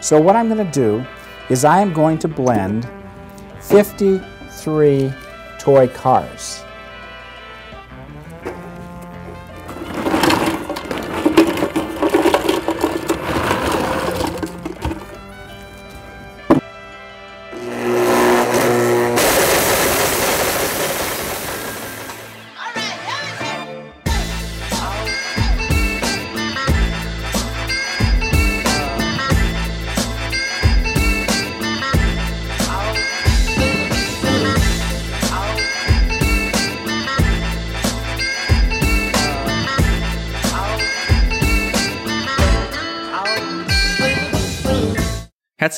So what I'm going to do is I am going to blend 53 toy cars.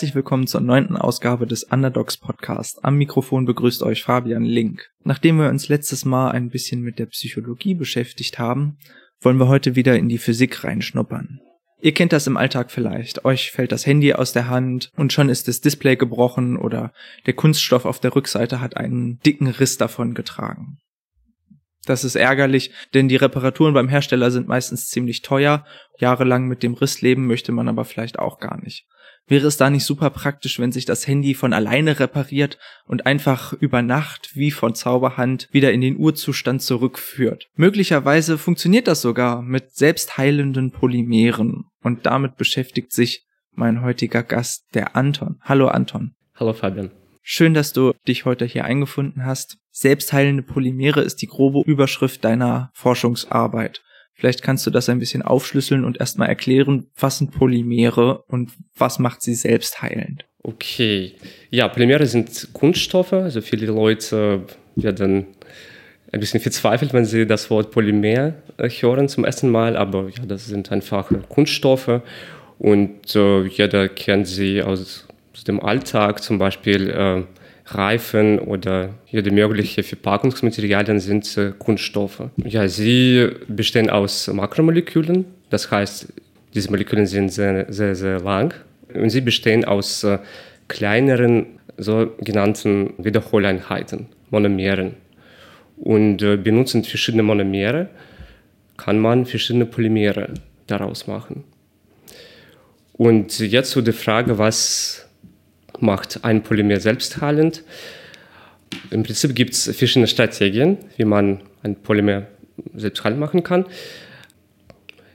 Herzlich willkommen zur neunten Ausgabe des Underdogs Podcast. Am Mikrofon begrüßt euch Fabian Link. Nachdem wir uns letztes Mal ein bisschen mit der Psychologie beschäftigt haben, wollen wir heute wieder in die Physik reinschnuppern. Ihr kennt das im Alltag vielleicht. Euch fällt das Handy aus der Hand und schon ist das Display gebrochen oder der Kunststoff auf der Rückseite hat einen dicken Riss davon getragen. Das ist ärgerlich, denn die Reparaturen beim Hersteller sind meistens ziemlich teuer. Jahrelang mit dem Riss leben möchte man aber vielleicht auch gar nicht. Wäre es da nicht super praktisch, wenn sich das Handy von alleine repariert und einfach über Nacht wie von Zauberhand wieder in den Urzustand zurückführt? Möglicherweise funktioniert das sogar mit selbstheilenden Polymeren und damit beschäftigt sich mein heutiger Gast, der Anton. Hallo Anton. Hallo Fabian. Schön, dass du dich heute hier eingefunden hast. Selbstheilende Polymere ist die grobe Überschrift deiner Forschungsarbeit. Vielleicht kannst du das ein bisschen aufschlüsseln und erstmal erklären, was sind Polymere und was macht sie selbst heilend? Okay. Ja, Polymere sind Kunststoffe. Also viele Leute werden ein bisschen verzweifelt, wenn sie das Wort Polymer äh, hören zum ersten Mal. Aber ja, das sind einfach Kunststoffe und äh, jeder kennt sie aus, aus, dem Alltag, zum Beispiel äh, Reifen oder jede mögliche Verpackungsmaterialien sind äh, Kunststoffe. Ja, sie bestehen aus Makromolekülen, das heißt, diese Moleküle sind sehr, sehr, sehr lang und sie bestehen aus äh, kleineren sogenannten Wiederholeinheiten, Monomeren. Und äh, benutzend verschiedene Monomere kann man verschiedene Polymere daraus machen. Und jetzt zu der Frage, was macht ein Polymer selbstheilend. Im Prinzip gibt es verschiedene Strategien, wie man ein Polymer selbstheilend machen kann.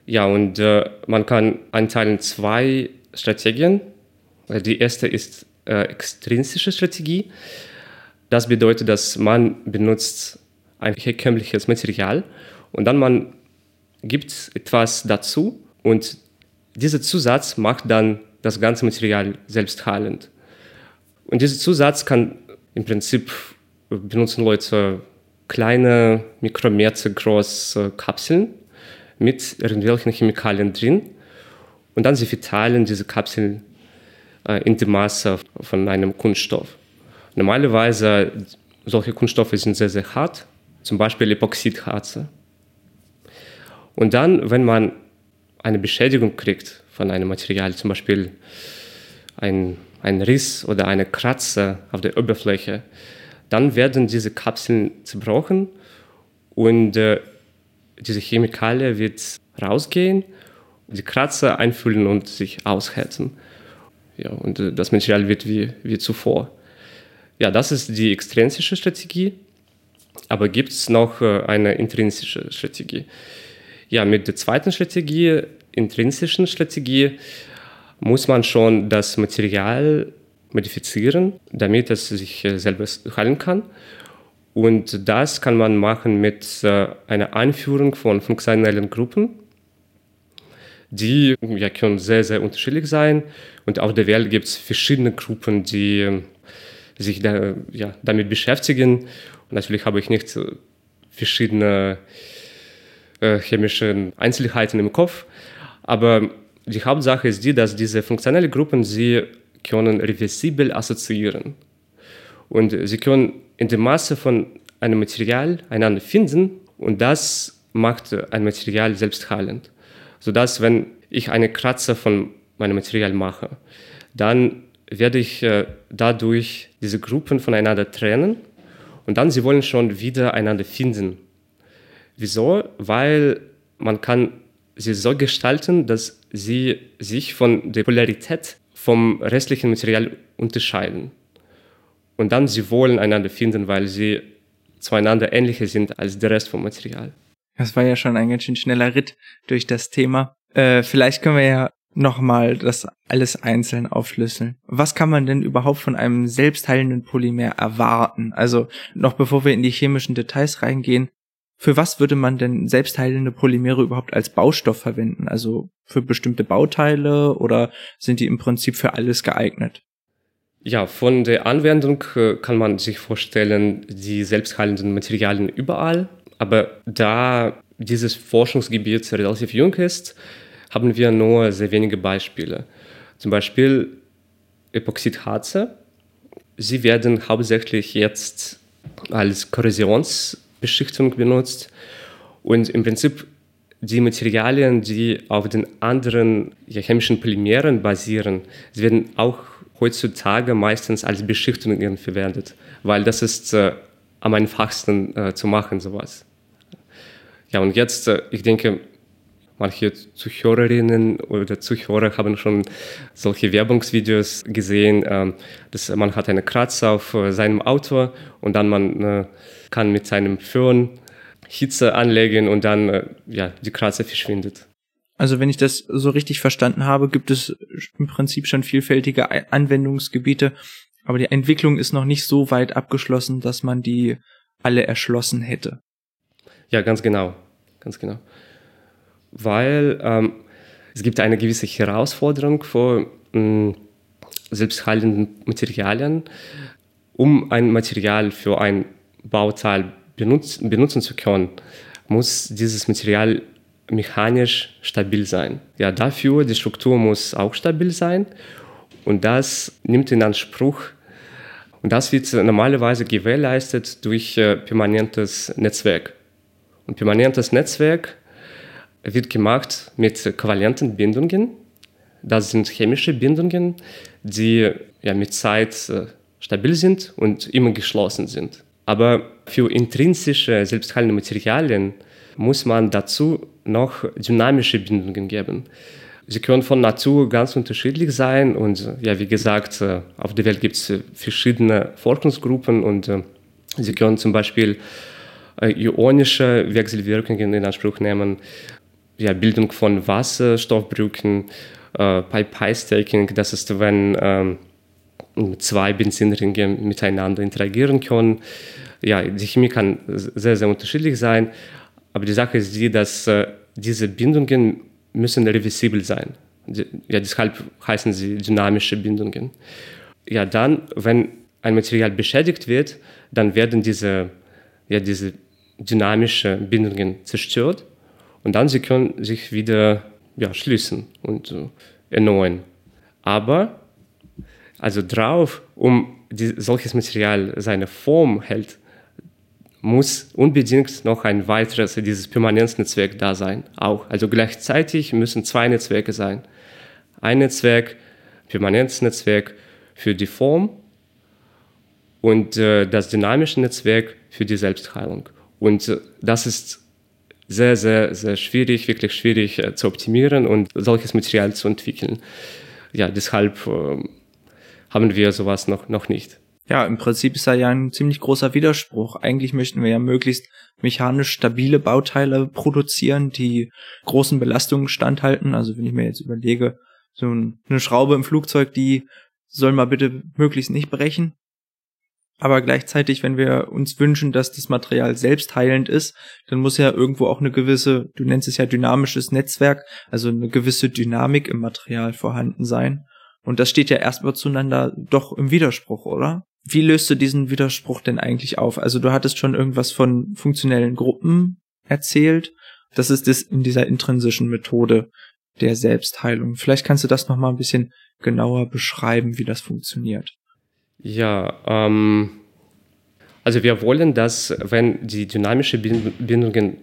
Ja, und äh, man kann einteilen zwei Strategien. Die erste ist äh, extrinsische Strategie. Das bedeutet, dass man benutzt ein herkömmliches Material und dann man gibt etwas dazu und dieser Zusatz macht dann das ganze Material selbstheilend. Und dieser Zusatz kann im Prinzip benutzen Leute kleine, Mikrometer große Kapseln mit irgendwelchen Chemikalien drin und dann sie verteilen diese Kapseln äh, in die Masse von einem Kunststoff. Normalerweise solche Kunststoffe sind sehr, sehr hart, zum Beispiel Epoxidharze. Und dann, wenn man eine Beschädigung kriegt von einem Material, zum Beispiel ein ein Riss oder eine Kratzer auf der Oberfläche, dann werden diese Kapseln zerbrochen und äh, diese Chemikalie wird rausgehen, die Kratzer einfüllen und sich aushärten. Ja, und äh, das Material wird wie, wie zuvor. Ja, das ist die extrinsische Strategie. Aber gibt es noch äh, eine intrinsische Strategie? Ja, mit der zweiten Strategie, intrinsischen Strategie, muss man schon das Material modifizieren, damit es sich äh, selber heilen kann. Und das kann man machen mit äh, einer Einführung von funktionellen Gruppen. Die ja, können sehr, sehr unterschiedlich sein. Und auf der Welt gibt es verschiedene Gruppen, die äh, sich da, ja, damit beschäftigen. Und natürlich habe ich nicht verschiedene äh, chemische Einzelheiten im Kopf. Aber die Hauptsache ist die, dass diese funktionellen Gruppen, sie können reversibel assoziieren. Und sie können in der Masse von einem Material einander finden und das macht ein Material selbstheilend. Sodass, wenn ich eine Kratzer von meinem Material mache, dann werde ich äh, dadurch diese Gruppen voneinander trennen und dann sie wollen schon wieder einander finden. Wieso? Weil man kann sie so gestalten, dass sie sich von der Polarität vom restlichen Material unterscheiden. Und dann sie wollen einander finden, weil sie zueinander ähnlicher sind als der Rest vom Material. Das war ja schon ein ganz schön schneller Ritt durch das Thema. Äh, vielleicht können wir ja nochmal das alles einzeln aufschlüsseln. Was kann man denn überhaupt von einem selbstheilenden Polymer erwarten? Also noch bevor wir in die chemischen Details reingehen, für was würde man denn selbstheilende Polymere überhaupt als Baustoff verwenden? Also für bestimmte Bauteile oder sind die im Prinzip für alles geeignet? Ja, von der Anwendung äh, kann man sich vorstellen, die selbstheilenden Materialien überall. Aber da dieses Forschungsgebiet relativ jung ist, haben wir nur sehr wenige Beispiele. Zum Beispiel Epoxidharze. Sie werden hauptsächlich jetzt als Korrosionsbeschichtung benutzt und im Prinzip die Materialien, die auf den anderen chemischen Polymeren basieren, sie werden auch heutzutage meistens als Beschichtungen verwendet, weil das ist äh, am einfachsten äh, zu machen, sowas. Ja, und jetzt, äh, ich denke, manche Zuhörerinnen oder Zuhörer haben schon solche Werbungsvideos gesehen, äh, dass man hat eine Kratzer auf äh, seinem Auto und dann man äh, kann mit seinem Föhn Hitze anlegen und dann äh, ja, die Kratzer verschwindet. Also wenn ich das so richtig verstanden habe, gibt es im Prinzip schon vielfältige Anwendungsgebiete, aber die Entwicklung ist noch nicht so weit abgeschlossen, dass man die alle erschlossen hätte. Ja, ganz genau, ganz genau. Weil ähm, es gibt eine gewisse Herausforderung vor ähm, selbstheilenden Materialien. Um ein Material für ein Bauteil benutz benutzen zu können, muss dieses Material mechanisch stabil sein. Ja, dafür die Struktur muss auch stabil sein und das nimmt in Anspruch und das wird normalerweise gewährleistet durch äh, permanentes Netzwerk. Und permanentes Netzwerk wird gemacht mit kovalenten Bindungen. Das sind chemische Bindungen, die ja, mit Zeit äh, stabil sind und immer geschlossen sind. Aber für intrinsische selbstheilende Materialien muss man dazu noch dynamische Bindungen geben. Sie können von Natur ganz unterschiedlich sein und ja, wie gesagt, äh, auf der Welt gibt es äh, verschiedene Forschungsgruppen und sie können zum Beispiel ionische Wechselwirkungen in Anspruch nehmen, ja, Bildung von Wasserstoffbrücken, äh, Pipe-Staking, das ist, wenn ähm, zwei Benzinringe miteinander interagieren können. Ja, die Chemie kann sehr, sehr unterschiedlich sein, aber die Sache ist die, dass äh, diese Bindungen müssen reversibel sein. Ja, deshalb heißen sie dynamische Bindungen. Ja, dann, wenn ein Material beschädigt wird, dann werden diese, ja, diese dynamischen Bindungen zerstört und dann sie können sich wieder ja, schließen und äh, erneuern. Aber also drauf, um die, solches Material seine Form hält, muss unbedingt noch ein weiteres, dieses Permanenznetzwerk da sein. Auch. Also gleichzeitig müssen zwei Netzwerke sein. Ein Netzwerk, Permanenznetzwerk für die Form und äh, das dynamische Netzwerk für die Selbstheilung. Und äh, das ist sehr, sehr, sehr schwierig, wirklich schwierig äh, zu optimieren und solches Material zu entwickeln. Ja, deshalb äh, haben wir sowas noch, noch nicht. Ja, im Prinzip ist da ja ein ziemlich großer Widerspruch. Eigentlich möchten wir ja möglichst mechanisch stabile Bauteile produzieren, die großen Belastungen standhalten. Also wenn ich mir jetzt überlege, so eine Schraube im Flugzeug, die soll mal bitte möglichst nicht brechen. Aber gleichzeitig, wenn wir uns wünschen, dass das Material selbst heilend ist, dann muss ja irgendwo auch eine gewisse, du nennst es ja dynamisches Netzwerk, also eine gewisse Dynamik im Material vorhanden sein. Und das steht ja erstmal zueinander doch im Widerspruch, oder? Wie löst du diesen Widerspruch denn eigentlich auf? Also du hattest schon irgendwas von funktionellen Gruppen erzählt. Das ist das in dieser intrinsischen Methode der Selbstheilung. Vielleicht kannst du das noch mal ein bisschen genauer beschreiben, wie das funktioniert. Ja, ähm, also wir wollen, dass wenn die dynamischen Bindungen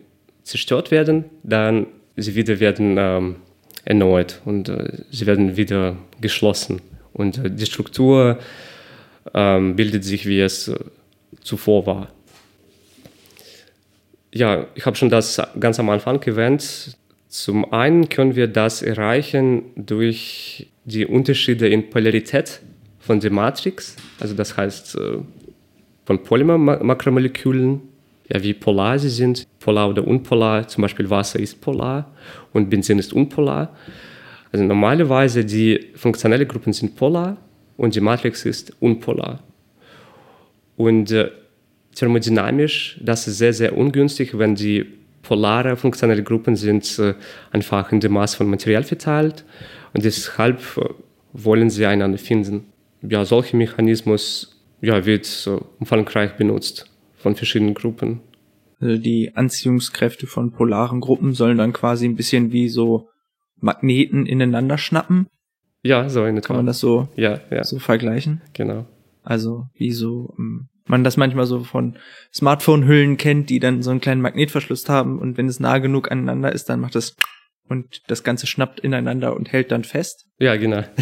zerstört werden, dann sie wieder werden ähm, erneut und äh, sie werden wieder geschlossen und äh, die Struktur ähm, bildet sich, wie es äh, zuvor war. Ja, ich habe schon das ganz am Anfang erwähnt. Zum einen können wir das erreichen durch die Unterschiede in Polarität von der Matrix, also das heißt äh, von Polymer-Makromolekülen, ja, wie polar sie sind, polar oder unpolar, zum Beispiel Wasser ist polar und Benzin ist unpolar. Also normalerweise die funktionellen Gruppen sind polar und die Matrix ist unpolar. Und äh, thermodynamisch, das ist sehr, sehr ungünstig, wenn die polare funktionelle Gruppen sind äh, einfach in dem Maß von Material verteilt und deshalb wollen sie einander finden. Ja, solcher Mechanismus ja, wird so umfangreich benutzt von verschiedenen Gruppen. Also die Anziehungskräfte von polaren Gruppen sollen dann quasi ein bisschen wie so Magneten ineinander schnappen. Ja, so eine Kann man das so, ja, ja. so vergleichen? Genau. Also wie so ähm, man das manchmal so von Smartphone-Hüllen kennt, die dann so einen kleinen Magnetverschluss haben und wenn es nah genug aneinander ist, dann macht es und das Ganze schnappt ineinander und hält dann fest. Ja, genau.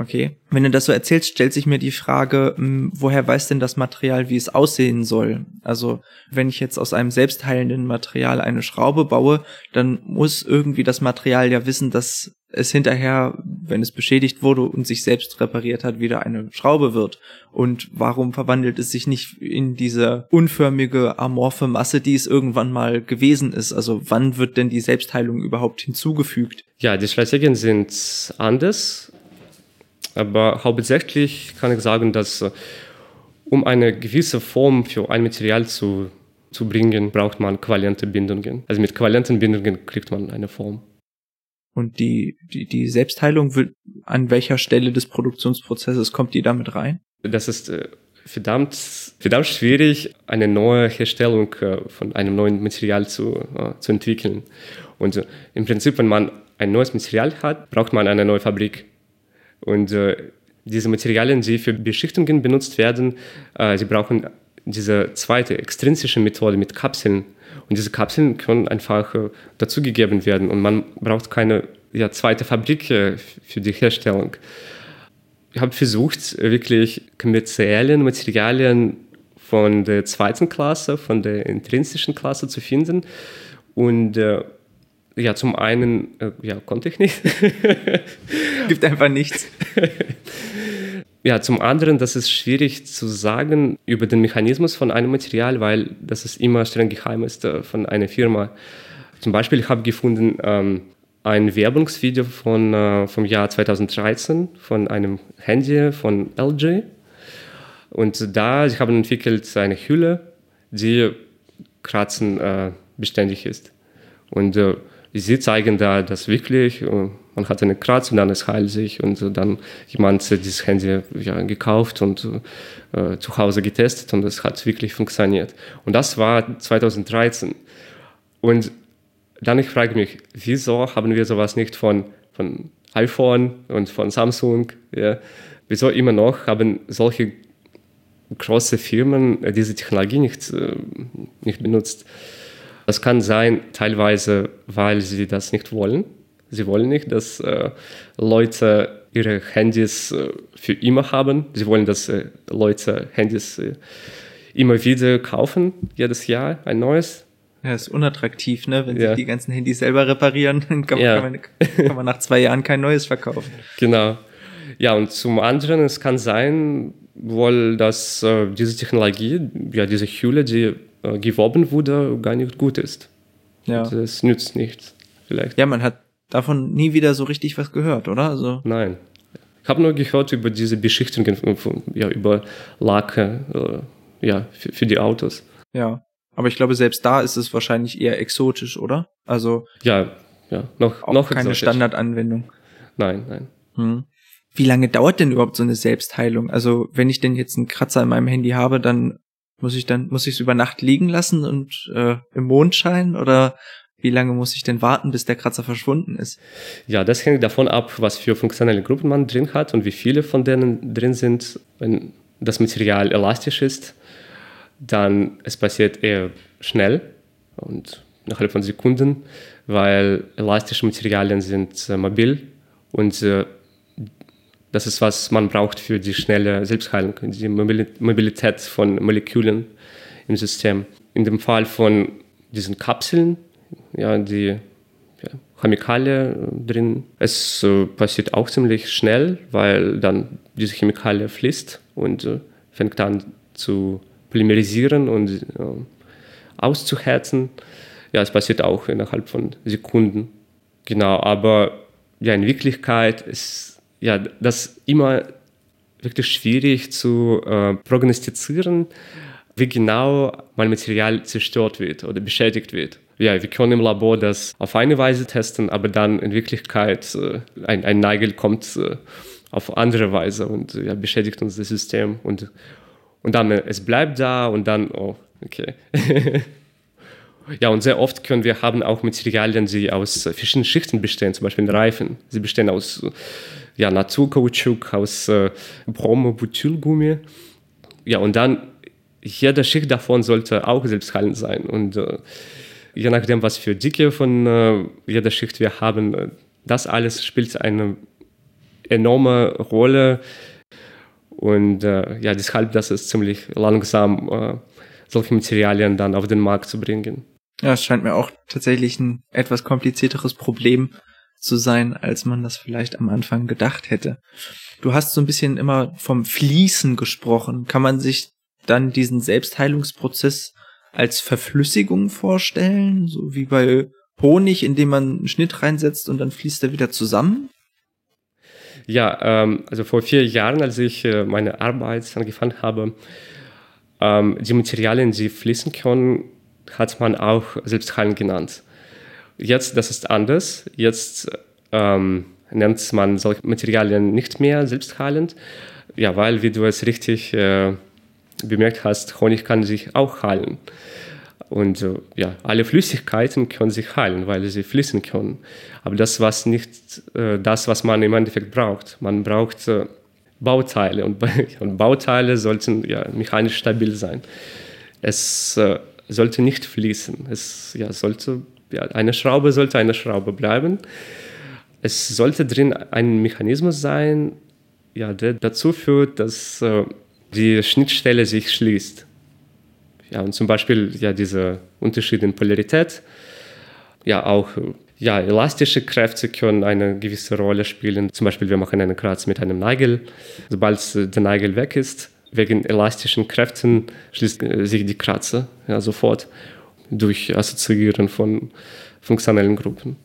Okay. Wenn du das so erzählst, stellt sich mir die Frage, hm, woher weiß denn das Material, wie es aussehen soll? Also, wenn ich jetzt aus einem selbstheilenden Material eine Schraube baue, dann muss irgendwie das Material ja wissen, dass es hinterher, wenn es beschädigt wurde und sich selbst repariert hat, wieder eine Schraube wird. Und warum verwandelt es sich nicht in diese unförmige, amorphe Masse, die es irgendwann mal gewesen ist? Also wann wird denn die Selbstheilung überhaupt hinzugefügt? Ja, die Strategien sind anders. Aber hauptsächlich kann ich sagen, dass äh, um eine gewisse Form für ein Material zu, zu bringen, braucht man qualente Bindungen. Also mit qualenten Bindungen kriegt man eine Form. Und die, die, die Selbstheilung, an welcher Stelle des Produktionsprozesses kommt die damit rein? Das ist äh, verdammt, verdammt schwierig, eine neue Herstellung äh, von einem neuen Material zu, zu entwickeln. Und im Prinzip, wenn man ein neues Material hat, braucht man eine neue Fabrik. Und äh, diese Materialien, die für Beschichtungen benutzt werden, äh, sie brauchen diese zweite extrinsische Methode mit Kapseln. Und diese Kapseln können einfach äh, dazugegeben werden und man braucht keine ja, zweite Fabrik äh, für die Herstellung. Ich habe versucht, wirklich kommerzielle Materialien von der zweiten Klasse, von der intrinsischen Klasse zu finden. Und äh, ja, zum einen, äh, ja, konnte ich nicht. Gibt einfach nichts. Ja, zum anderen, das ist schwierig zu sagen über den Mechanismus von einem Material, weil das ist immer streng geheim ist äh, von einer Firma. Zum Beispiel, ich habe gefunden ähm, ein Werbungsvideo von, äh, vom Jahr 2013 von einem Handy von LG. Und da, sie haben entwickelt eine Hülle, die kratzen äh, beständig ist. Und äh, sie zeigen da das wirklich, äh, man hat eine Kratz und dann es heilt sich und dann jemand hat dieses Handy ja, gekauft und äh, zu Hause getestet und es hat wirklich funktioniert. Und das war 2013. Und dann ich frage mich, wieso haben wir sowas nicht von, von iPhone und von Samsung? Ja? Wieso immer noch haben solche große Firmen diese Technologie nicht, äh, nicht benutzt? Das kann sein, teilweise, weil sie das nicht wollen. Sie wollen nicht, dass äh, Leute ihre Handys äh, für immer haben. Sie wollen, dass äh, Leute Handys äh, immer wieder kaufen, jedes Jahr ein neues. Ja, ist unattraktiv, ne? Wenn ja. sie die ganzen Handys selber reparieren, dann kann, ja. kann, man, kann man nach zwei Jahren kein neues verkaufen. Genau. Ja, und zum anderen, es kann sein, wohl, dass äh, diese Technologie, ja, diese Hülle, die äh, geworben wurde, gar nicht gut ist. Ja. Das nützt nichts, vielleicht. Ja, man hat davon nie wieder so richtig was gehört, oder? Also Nein. Ich habe nur gehört über diese Beschichtungen, ja, über Lacke, äh, ja, für, für die Autos. Ja. Aber ich glaube, selbst da ist es wahrscheinlich eher exotisch, oder? Also. Ja, ja, noch, auch noch keine exotisch. Standardanwendung. Nein, nein. Hm. Wie lange dauert denn überhaupt so eine Selbstheilung? Also, wenn ich denn jetzt einen Kratzer in meinem Handy habe, dann muss ich dann, muss ich es über Nacht liegen lassen und äh, im Mondschein oder wie lange muss ich denn warten, bis der Kratzer verschwunden ist? Ja, das hängt davon ab, was für funktionelle Gruppen man drin hat und wie viele von denen drin sind. Wenn das Material elastisch ist, dann es passiert eher schnell und innerhalb von Sekunden, weil elastische Materialien sind äh, mobil und äh, das ist, was man braucht für die schnelle Selbstheilung, die Mobilität von Molekülen im System. In dem Fall von diesen Kapseln, ja, die ja, Chemikalie drin. Es äh, passiert auch ziemlich schnell, weil dann diese Chemikalie fließt und äh, fängt an zu polymerisieren und äh, auszuhärten. Ja, es passiert auch innerhalb von Sekunden. Genau, aber ja, in Wirklichkeit ist ja das immer wirklich schwierig zu äh, prognostizieren, wie genau mein Material zerstört wird oder beschädigt wird. Ja, wir können im Labor das auf eine Weise testen, aber dann in Wirklichkeit äh, ein, ein Nagel kommt äh, auf andere Weise und ja, beschädigt uns das System und, und dann äh, es bleibt da und dann, oh, okay. ja, und sehr oft können wir haben auch Materialien, die aus verschiedenen Schichten bestehen, zum Beispiel Reifen. Sie bestehen aus ja, Naturkautschuk, aus äh, Bromobutylgummi. Ja, und dann jede Schicht davon sollte auch selbstheilend sein. Und äh, je nachdem, was für Dicke von äh, jeder Schicht wir haben, äh, das alles spielt eine enorme Rolle. Und äh, ja, deshalb, das ist ziemlich langsam, äh, solche Materialien dann auf den Markt zu bringen. Ja, es scheint mir auch tatsächlich ein etwas komplizierteres Problem zu sein, als man das vielleicht am Anfang gedacht hätte. Du hast so ein bisschen immer vom Fließen gesprochen. Kann man sich dann diesen Selbstheilungsprozess als Verflüssigung vorstellen, so wie bei Honig, in dem man einen Schnitt reinsetzt und dann fließt er wieder zusammen? Ja, ähm, also vor vier Jahren, als ich äh, meine Arbeit angefangen habe, ähm, die Materialien, die fließen können, hat man auch Selbstheilung genannt. Jetzt, das ist anders. Jetzt ähm, nennt man solche Materialien nicht mehr selbstheilend, ja, weil, wie du es richtig äh, bemerkt hast, Honig kann sich auch heilen. Und äh, ja, alle Flüssigkeiten können sich heilen, weil sie fließen können. Aber das war nicht äh, das, was man im Endeffekt braucht. Man braucht äh, Bauteile und, und, Bauteile sollten ja, mechanisch stabil sein. Es äh, sollte nicht fließen. Es ja, sollte, ja, eine Schraube sollte eine Schraube bleiben. Es sollte drin ein Mechanismus sein, ja, der dazu führt, dass äh, die Schnittstelle sich schließt. Ja, und zum Beispiel ja, dieser Unterschied in Polarität, ja auch ja, elastische Kräfte können eine gewisse Rolle spielen. Zum Beispiel, wir machen einen Kratz mit einem Nagel. Sobald der Nagel weg ist, wegen elastischen Kräften schließt sich die Kratze ja, sofort durch Assoziieren von funktionellen Gruppen.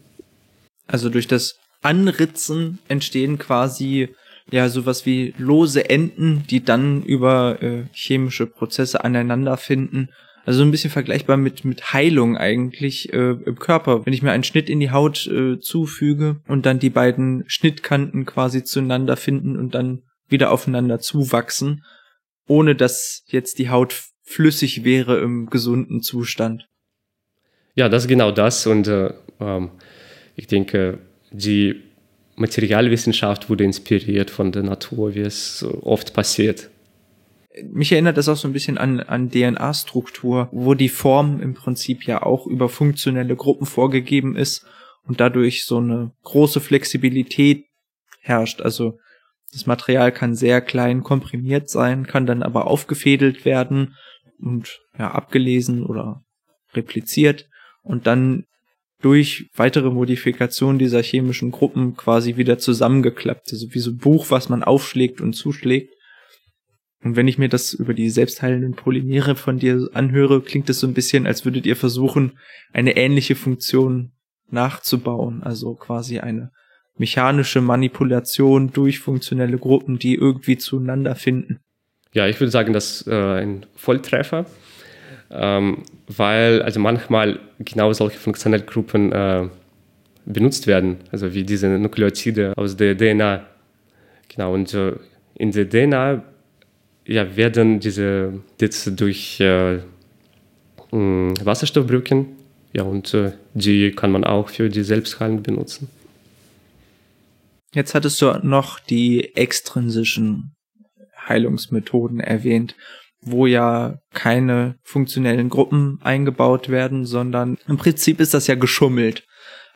Also durch das Anritzen entstehen quasi ja sowas wie lose Enden, die dann über äh, chemische Prozesse aneinander finden. Also so ein bisschen vergleichbar mit mit Heilung eigentlich äh, im Körper. Wenn ich mir einen Schnitt in die Haut äh, zufüge und dann die beiden Schnittkanten quasi zueinander finden und dann wieder aufeinander zuwachsen, ohne dass jetzt die Haut flüssig wäre im gesunden Zustand. Ja, das ist genau das und äh, ähm, ich denke, die Materialwissenschaft wurde inspiriert von der Natur, wie es oft passiert. Mich erinnert das auch so ein bisschen an, an DNA-Struktur, wo die Form im Prinzip ja auch über funktionelle Gruppen vorgegeben ist und dadurch so eine große Flexibilität herrscht. Also das Material kann sehr klein komprimiert sein, kann dann aber aufgefädelt werden und ja, abgelesen oder repliziert und dann durch weitere Modifikationen dieser chemischen Gruppen quasi wieder zusammengeklappt. Also wie so ein Buch, was man aufschlägt und zuschlägt. Und wenn ich mir das über die selbstheilenden Polymere von dir anhöre, klingt es so ein bisschen, als würdet ihr versuchen, eine ähnliche Funktion nachzubauen. Also quasi eine mechanische Manipulation durch funktionelle Gruppen, die irgendwie zueinander finden. Ja, ich würde sagen, das ist äh, ein Volltreffer ähm, weil also manchmal genau solche funktionellen Gruppen äh, benutzt werden, also wie diese Nukleotide aus der DNA. Genau, und äh, in der DNA ja, werden diese jetzt durch äh, Wasserstoffbrücken, ja, und äh, die kann man auch für die Selbstheilung benutzen. Jetzt hattest du noch die extrinsischen Heilungsmethoden erwähnt wo ja keine funktionellen Gruppen eingebaut werden, sondern im Prinzip ist das ja geschummelt.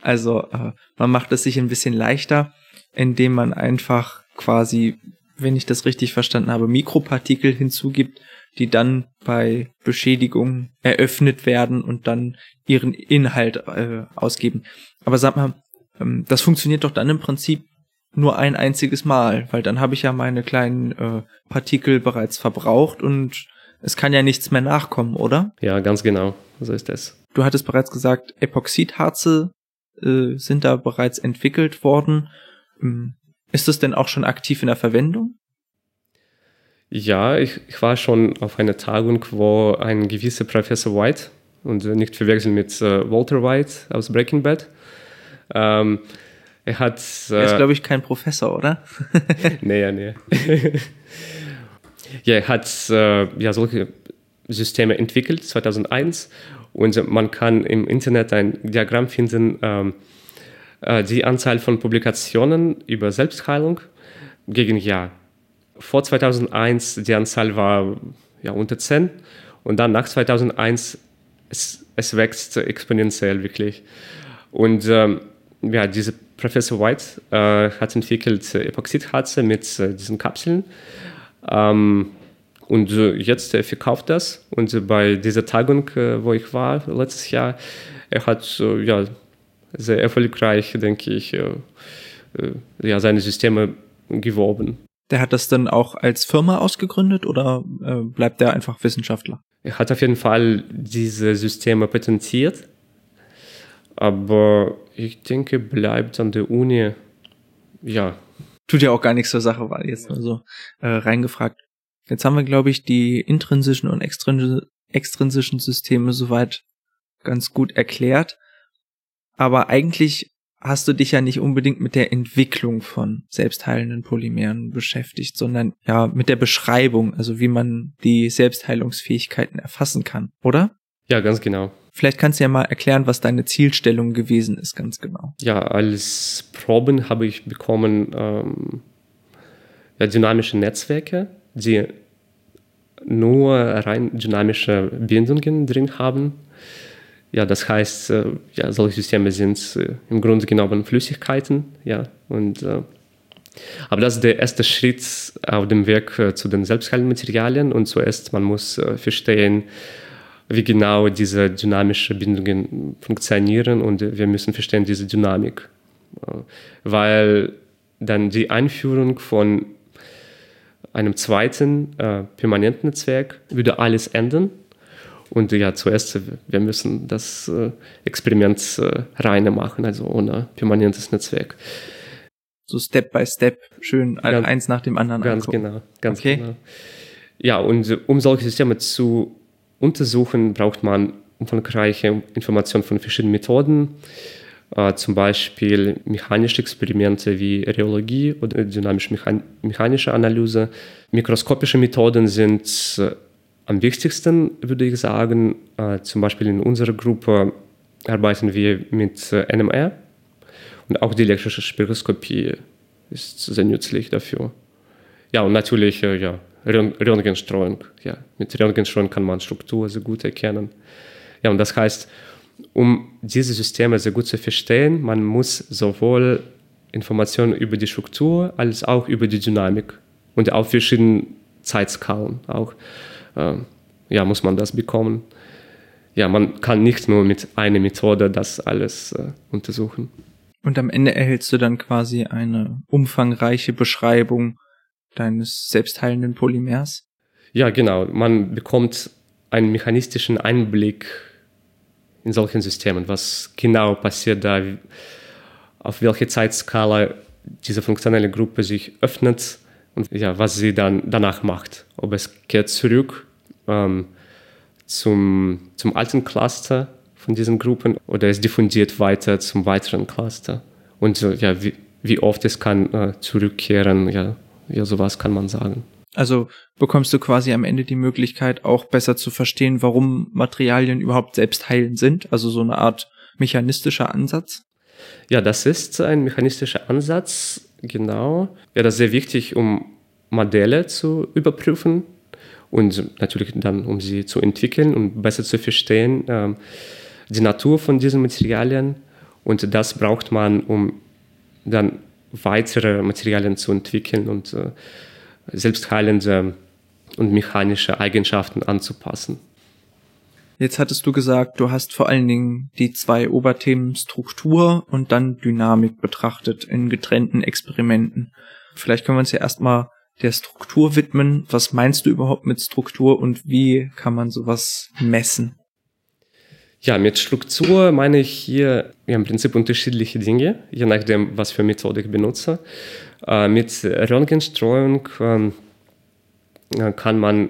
Also äh, man macht es sich ein bisschen leichter, indem man einfach quasi, wenn ich das richtig verstanden habe, Mikropartikel hinzugibt, die dann bei Beschädigung eröffnet werden und dann ihren Inhalt äh, ausgeben. Aber sag mal, Ähm, das funktioniert doch dann im Prinzip nur ein einziges Mal, weil dann habe ich ja meine kleinen äh, Partikel bereits verbraucht und es kann ja nichts mehr nachkommen, oder? Ja, ganz genau. So ist es. Du hattest bereits gesagt, Epoxidharze äh, sind da bereits entwickelt worden. Ähm, ist das denn auch schon aktiv in der Verwendung? Ja, ich, ich war schon auf einer Tagung, wo ein gewisser Professor White, und nicht verwechseln mit äh, Walter White aus Breaking Bad, ähm, er hat. Äh, er ist, glaube ich, kein Professor, oder? nee, nee. ja, er hat äh, ja solche Systeme entwickelt, 2001. Und man kann im Internet ein Diagramm finden, ähm, äh, die Anzahl von Publikationen über Selbstheilung gegen Jahr. Vor 2001 die Anzahl war ja, unter 10 und dann nach 2001 es, es wächst exponentiell wirklich. Und ähm, ja, dieser Professor White äh, hat entwickelt äh, Epoxidharze mit äh, diesen Kapseln. Ähm, und äh, jetzt er verkauft das. Und bei dieser Tagung, äh, wo ich war letztes Jahr, er hat ja sehr erfolgreich, denke ich, ja, seine Systeme geworben. Der hat das dann auch als Firma ausgegründet oder äh, bleibt der einfach Wissenschaftler? Er hat auf jeden Fall diese Systeme patentiert, aber ich denke, bleibt an der Uni, ja. Tut ja auch gar nichts zur Sache, war jetzt nur so äh, reingefragt. Jetzt haben wir, glaube ich, die intrinsischen und extrinsischen Systeme soweit ganz gut erklärt. Aber eigentlich hast du dich ja nicht unbedingt mit der Entwicklung von selbstheilenden Polymeren beschäftigt, sondern ja mit der Beschreibung, also wie man die Selbstheilungsfähigkeiten erfassen kann, oder? Ja, ganz genau. Vielleicht kannst du ja mal erklären, was deine Zielstellung gewesen ist, ganz genau. Ja, als Proben habe ich bekommen ähm, ja, dynamische Netzwerke, die nur rein dynamische Bindungen drin haben. Ja, das heißt, äh, ja, solche Systeme sind äh, im Grunde genommen Flüssigkeiten, ja, und äh, aber das ist der erste Schritt auf dem Weg äh, zu den selbstheilenden Materialien und zuerst man muss äh, verstehen, wie genau diese dynamischen Bindungen funktionieren und wir müssen verstehen diese Dynamik. Weil dann die Einführung von einem zweiten äh, permanenten Netzwerk würde alles ändern. Und ja, zuerst, wir müssen das äh, Experiment äh, reine machen, also ohne permanentes Netzwerk. So Step by Step, schön ganz, eins nach dem anderen Ganz angucken. genau, ganz okay. genau. Ja, und um solche Systeme zu untersuchen, braucht man umfangreiche Informationen von verschiedenen Methoden, äh, zum Beispiel mechanische Experimente wie Rheologie oder dynamisch-mechanische Analyse. Mikroskopische Methoden sind äh, am wichtigsten, würde ich sagen. Äh, zum Beispiel in unserer Gruppe arbeiten wir mit äh, NMR und auch die elektrische Spektroskopie ist sehr nützlich dafür. Ja, und natürlich, äh, ja, Röntgenstreuung. Ja, mit Röntgenstreuung kann man Struktur sehr gut erkennen. Ja, und das heißt, um diese Systeme sehr gut zu verstehen, man muss sowohl Informationen über die Struktur als auch über die Dynamik und auf verschiedenen Zeitskalen auch, äh, ja, muss man das bekommen. Ja, man kann nicht nur mit einer Methode das alles äh, untersuchen. Und am Ende erhältst du dann quasi eine umfangreiche Beschreibung deines selbstheilenden Polymers? Ja, genau. Man bekommt einen mechanistischen Einblick in solchen Systemen, was genau passiert da, auf welche Zeitskala diese funktionelle Gruppe sich öffnet und ja, was sie dann danach macht. Ob es kehrt zurück ähm, zum, zum alten Cluster von diesen Gruppen oder es diffundiert weiter zum weiteren Cluster. Und ja, wie, wie oft es kann äh, zurückkehren, ja, ja, sowas kann man sagen. Also bekommst du quasi am Ende die Möglichkeit, auch besser zu verstehen, warum Materialien überhaupt selbst heilend sind. Also so eine Art mechanistischer Ansatz. Ja, das ist ein mechanistischer Ansatz, genau. Ja, das ist sehr wichtig, um Modelle zu überprüfen und natürlich dann, um sie zu entwickeln und besser zu verstehen, äh, die Natur von diesen Materialien. Und das braucht man, um dann weitere Materialien zu entwickeln und äh, selbstheilende und mechanische Eigenschaften anzupassen. Jetzt hattest du gesagt, du hast vor allen Dingen die zwei Oberthemen Struktur und dann Dynamik betrachtet in getrennten Experimenten. Vielleicht können wir uns ja erstmal der Struktur widmen. Was meinst du überhaupt mit Struktur und wie kann man sowas messen? Ja, mit Struktur meine ich hier ja, im Prinzip unterschiedliche Dinge, je nachdem, was für Methode ich benutze. Äh, mit Röntgenstreuung äh, kann man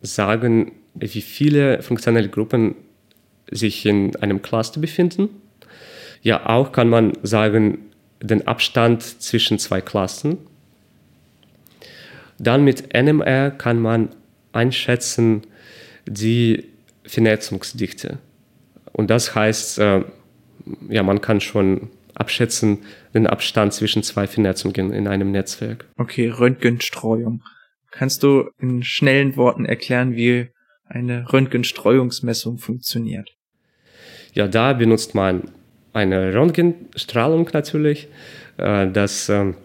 sagen, wie viele funktionelle Gruppen sich in einem Cluster befinden. Ja, auch kann man sagen, den Abstand zwischen zwei Clustern. Dann mit NMR kann man einschätzen die Vernetzungsdichte. Und das heißt, äh, ja, man kann schon abschätzen den Abstand zwischen zwei Vernetzungen in einem Netzwerk. Okay, Röntgenstreuung. Kannst du in schnellen Worten erklären, wie eine Röntgenstreuungsmessung funktioniert? Ja, da benutzt man eine Röntgenstrahlung natürlich, äh, das ähm,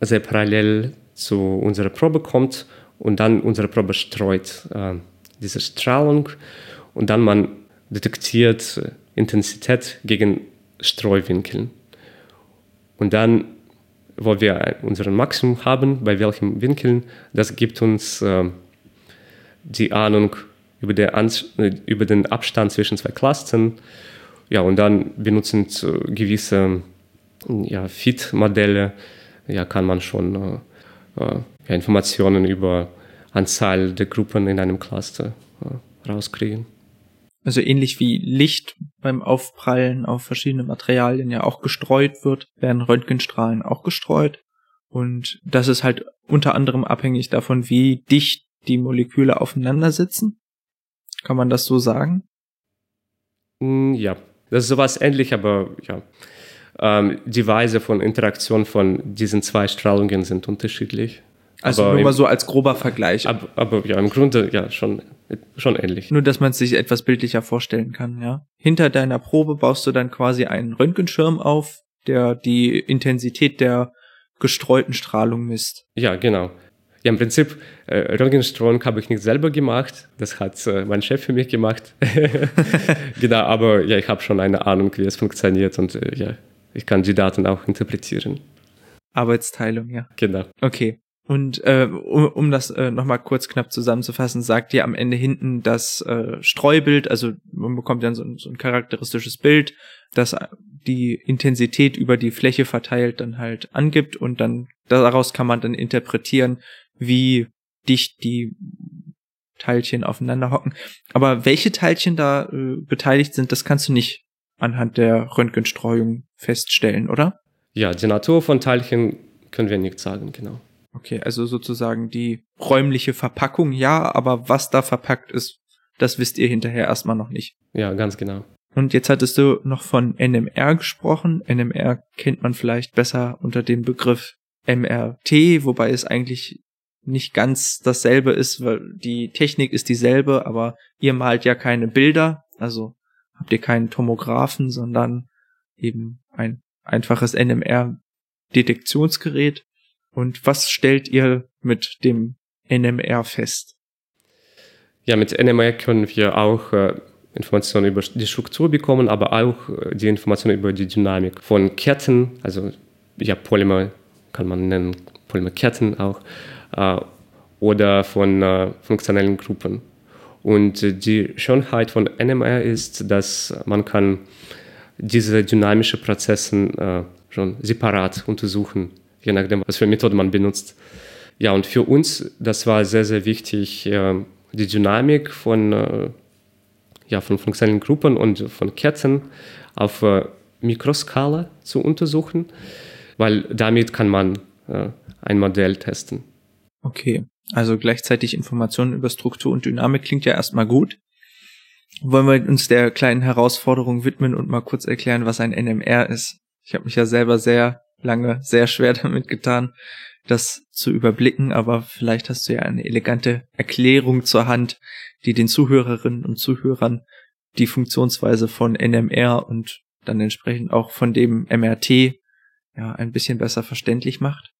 sehr parallel zu unserer Probe kommt und dann unsere Probe streut äh, diese Strahlung und dann man detektiert äh, Intensität gegen Streuwinkel. Und dann, wo wir unseren Maximum haben, bei welchem Winkel, das gibt uns die Ahnung über, über, den Abstand zwischen zwei Clustern. Ja, und dann benutzen gewisse ja, Fit-Modelle, ja, kann man schon äh, äh, Informationen über Anzahl der Gruppen in einem Cluster äh, rauskriegen. Also ähnlich wie Licht beim Aufprallen auf verschiedene Materialien ja auch gestreut wird, werden Röntgenstrahlen auch gestreut. Und das ist halt unter anderem abhängig davon, wie dicht die Moleküle aufeinander sitzen? Kann man das so sagen? Mm, ja, das ist sowas ähnlich, aber ja. Ähm, die Weise von Interaktion von diesen zwei Strahlungen sind unterschiedlich. Also aber nur mal so als grober Vergleich. Aber, aber, ja, im Grunde ja schon, schon ähnlich. Nur, dass man es sich etwas bildlicher vorstellen kann, ja. Hinter deiner Probe baust du dann quasi einen Röntgenschirm auf, der die Intensität der gestreuten Strahlung misst. Ja, genau. Ja, im Prinzip, äh, Röntgenstrahlung habe ich nicht selber gemacht. Das hat äh, mein Chef für mich gemacht. genau, aber ja, ich habe schon eine Ahnung, wie es funktioniert und äh, ja, ich kann die Daten auch interpretieren. Arbeitsteilung, ja. Genau. Okay. Und äh, um, um das äh, nochmal kurz knapp zusammenzufassen, sagt ihr am Ende hinten das äh, Streubild, also man bekommt dann so ein, so ein charakteristisches Bild, das die Intensität über die Fläche verteilt dann halt angibt und dann daraus kann man dann interpretieren, wie dicht die Teilchen aufeinander hocken. Aber welche Teilchen da äh, beteiligt sind, das kannst du nicht anhand der Röntgenstreuung feststellen, oder? Ja, die Natur von Teilchen können wir nicht sagen, genau. Okay, also sozusagen die räumliche Verpackung, ja, aber was da verpackt ist, das wisst ihr hinterher erstmal noch nicht. Ja, ganz genau. Und jetzt hattest du noch von NMR gesprochen. NMR kennt man vielleicht besser unter dem Begriff MRT, wobei es eigentlich nicht ganz dasselbe ist, weil die Technik ist dieselbe, aber ihr malt ja keine Bilder, also habt ihr keinen Tomographen, sondern eben ein einfaches NMR-Detektionsgerät. Und was stellt ihr mit dem NMR fest? Ja, mit NMR können wir auch äh, Informationen über die Struktur bekommen, aber auch äh, die Informationen über die Dynamik von Ketten, also ja, Polymer kann man nennen, Polymerketten auch, äh, oder von äh, funktionellen Gruppen. Und die Schönheit von NMR ist, dass man kann diese dynamischen Prozesse äh, schon separat untersuchen, je nachdem, was für Methode man benutzt. Ja, und für uns, das war sehr, sehr wichtig, äh, die Dynamik von, äh, ja, von funktionellen Gruppen und von Ketten auf äh, Mikroskala zu untersuchen, weil damit kann man ein Modell testen. Okay, also gleichzeitig Informationen über Struktur und Dynamik klingt ja erstmal gut. Wollen wir uns der kleinen Herausforderung widmen und mal kurz erklären, was ein NMR ist? Ich habe mich ja selber sehr lange sehr schwer damit getan, das zu überblicken, aber vielleicht hast du ja eine elegante Erklärung zur Hand, die den Zuhörerinnen und Zuhörern die Funktionsweise von NMR und dann entsprechend auch von dem MRT ja ein bisschen besser verständlich macht.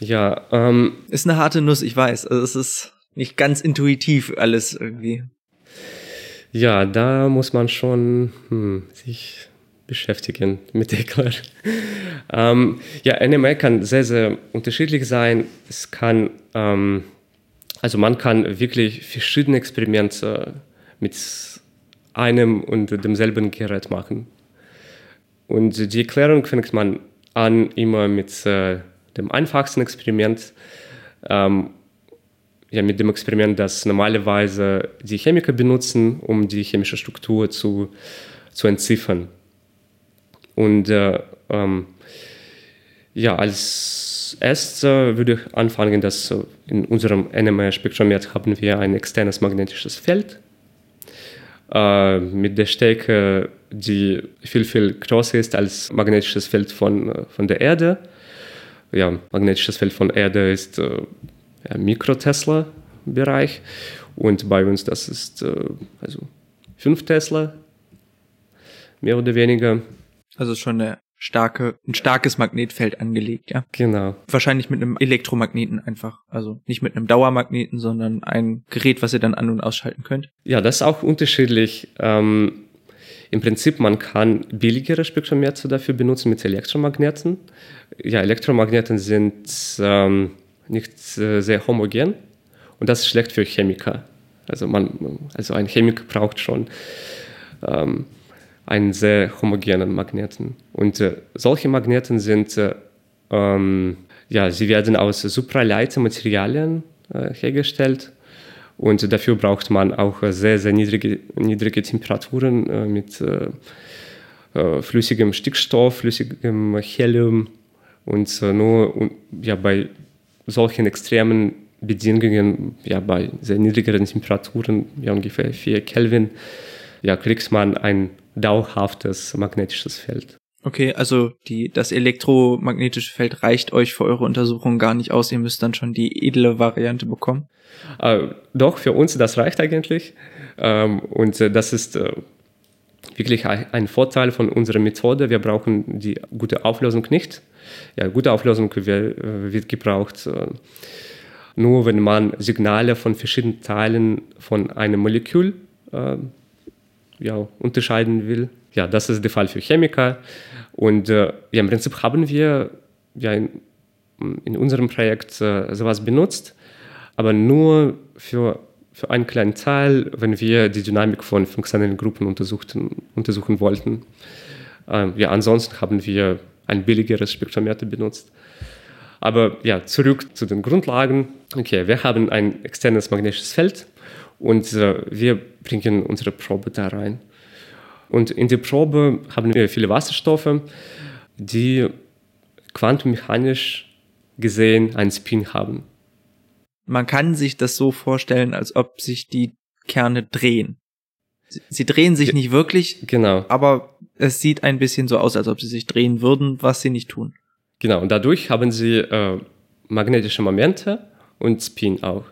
Ja, ähm, ist eine harte Nuss, ich weiß. Also es ist nicht ganz intuitiv alles irgendwie. Ja, da muss man schon hm, sich beschäftigen mit Eklar. ähm, ja, NMR kann sehr, sehr unterschiedlich sein. Es kann, ähm, also man kann wirklich verschiedene Experimente mit einem und demselben Gerät machen. Und die Erklärung fängt man an immer mit äh, dem einfachsten Experiment, ähm, ja, mit dem Experiment, das normalerweise die Chemiker benutzen, um die chemische Struktur zu, zu entziffern. Und äh, ähm, ja, als erstes würde ich anfangen, dass in unserem NMR-Spektrometer haben wir ein externes magnetisches Feld äh, mit der Stärke, die viel, viel größer ist als magnetisches Feld von, von der Erde. Ja, magnetisches Feld von Erde ist äh, Mikrotesla-Bereich und bei uns das ist äh, also 5 Tesla, mehr oder weniger. Also schon eine starke, ein starkes Magnetfeld angelegt, ja. Genau. Wahrscheinlich mit einem Elektromagneten einfach. Also nicht mit einem Dauermagneten, sondern ein Gerät, was ihr dann an- und ausschalten könnt. Ja, das ist auch unterschiedlich. Ähm, Im Prinzip, man kann billigere Spektrometer dafür benutzen mit Elektromagneten. Ja, Elektromagneten sind ähm, nicht äh, sehr homogen und das ist schlecht für Chemiker. Also, man, also ein Chemiker braucht schon ähm, einen sehr homogenen Magneten. Und äh, solche Magneten sind, äh, ähm, ja, sie werden aus Supraleitermaterialien äh, hergestellt. Und dafür braucht man auch sehr, sehr niedrige, niedrige Temperaturen äh, mit äh, äh, flüssigem Stickstoff, flüssigem Helium. Und nur ja, bei solchen extremen Bedingungen, ja, bei sehr niedrigeren Temperaturen, ja, ungefähr 4 Kelvin, ja, kriegt man ein dauerhaftes magnetisches Feld. Okay, also die, das elektromagnetische Feld reicht euch für eure Untersuchung gar nicht aus. Ihr müsst dann schon die edle Variante bekommen. Äh, doch, für uns, das reicht eigentlich. Ähm, und äh, das ist äh, wirklich ein Vorteil von unserer Methode. Wir brauchen die gute Auflösung nicht. Ja, gute Auflösung wird, äh, wird gebraucht äh, nur, wenn man Signale von verschiedenen Teilen von einem Molekül äh, ja, unterscheiden will. Ja, das ist der Fall für Chemiker. Und äh, ja, im Prinzip haben wir ja in, in unserem Projekt äh, sowas benutzt, aber nur für, für einen kleinen Teil, wenn wir die Dynamik von funktionellen Gruppen untersuchten, untersuchen wollten. Ähm, ja, ansonsten haben wir ein billigeres Spektrometer benutzt. Aber ja, zurück zu den Grundlagen. Okay, wir haben ein externes magnetisches Feld und wir bringen unsere Probe da rein. Und in der Probe haben wir viele Wasserstoffe, die quantenmechanisch gesehen einen Spin haben. Man kann sich das so vorstellen, als ob sich die Kerne drehen. Sie, sie drehen sich nicht wirklich, genau. aber es sieht ein bisschen so aus, als ob sie sich drehen würden, was sie nicht tun. Genau, und dadurch haben sie äh, magnetische Momente und Spin auch.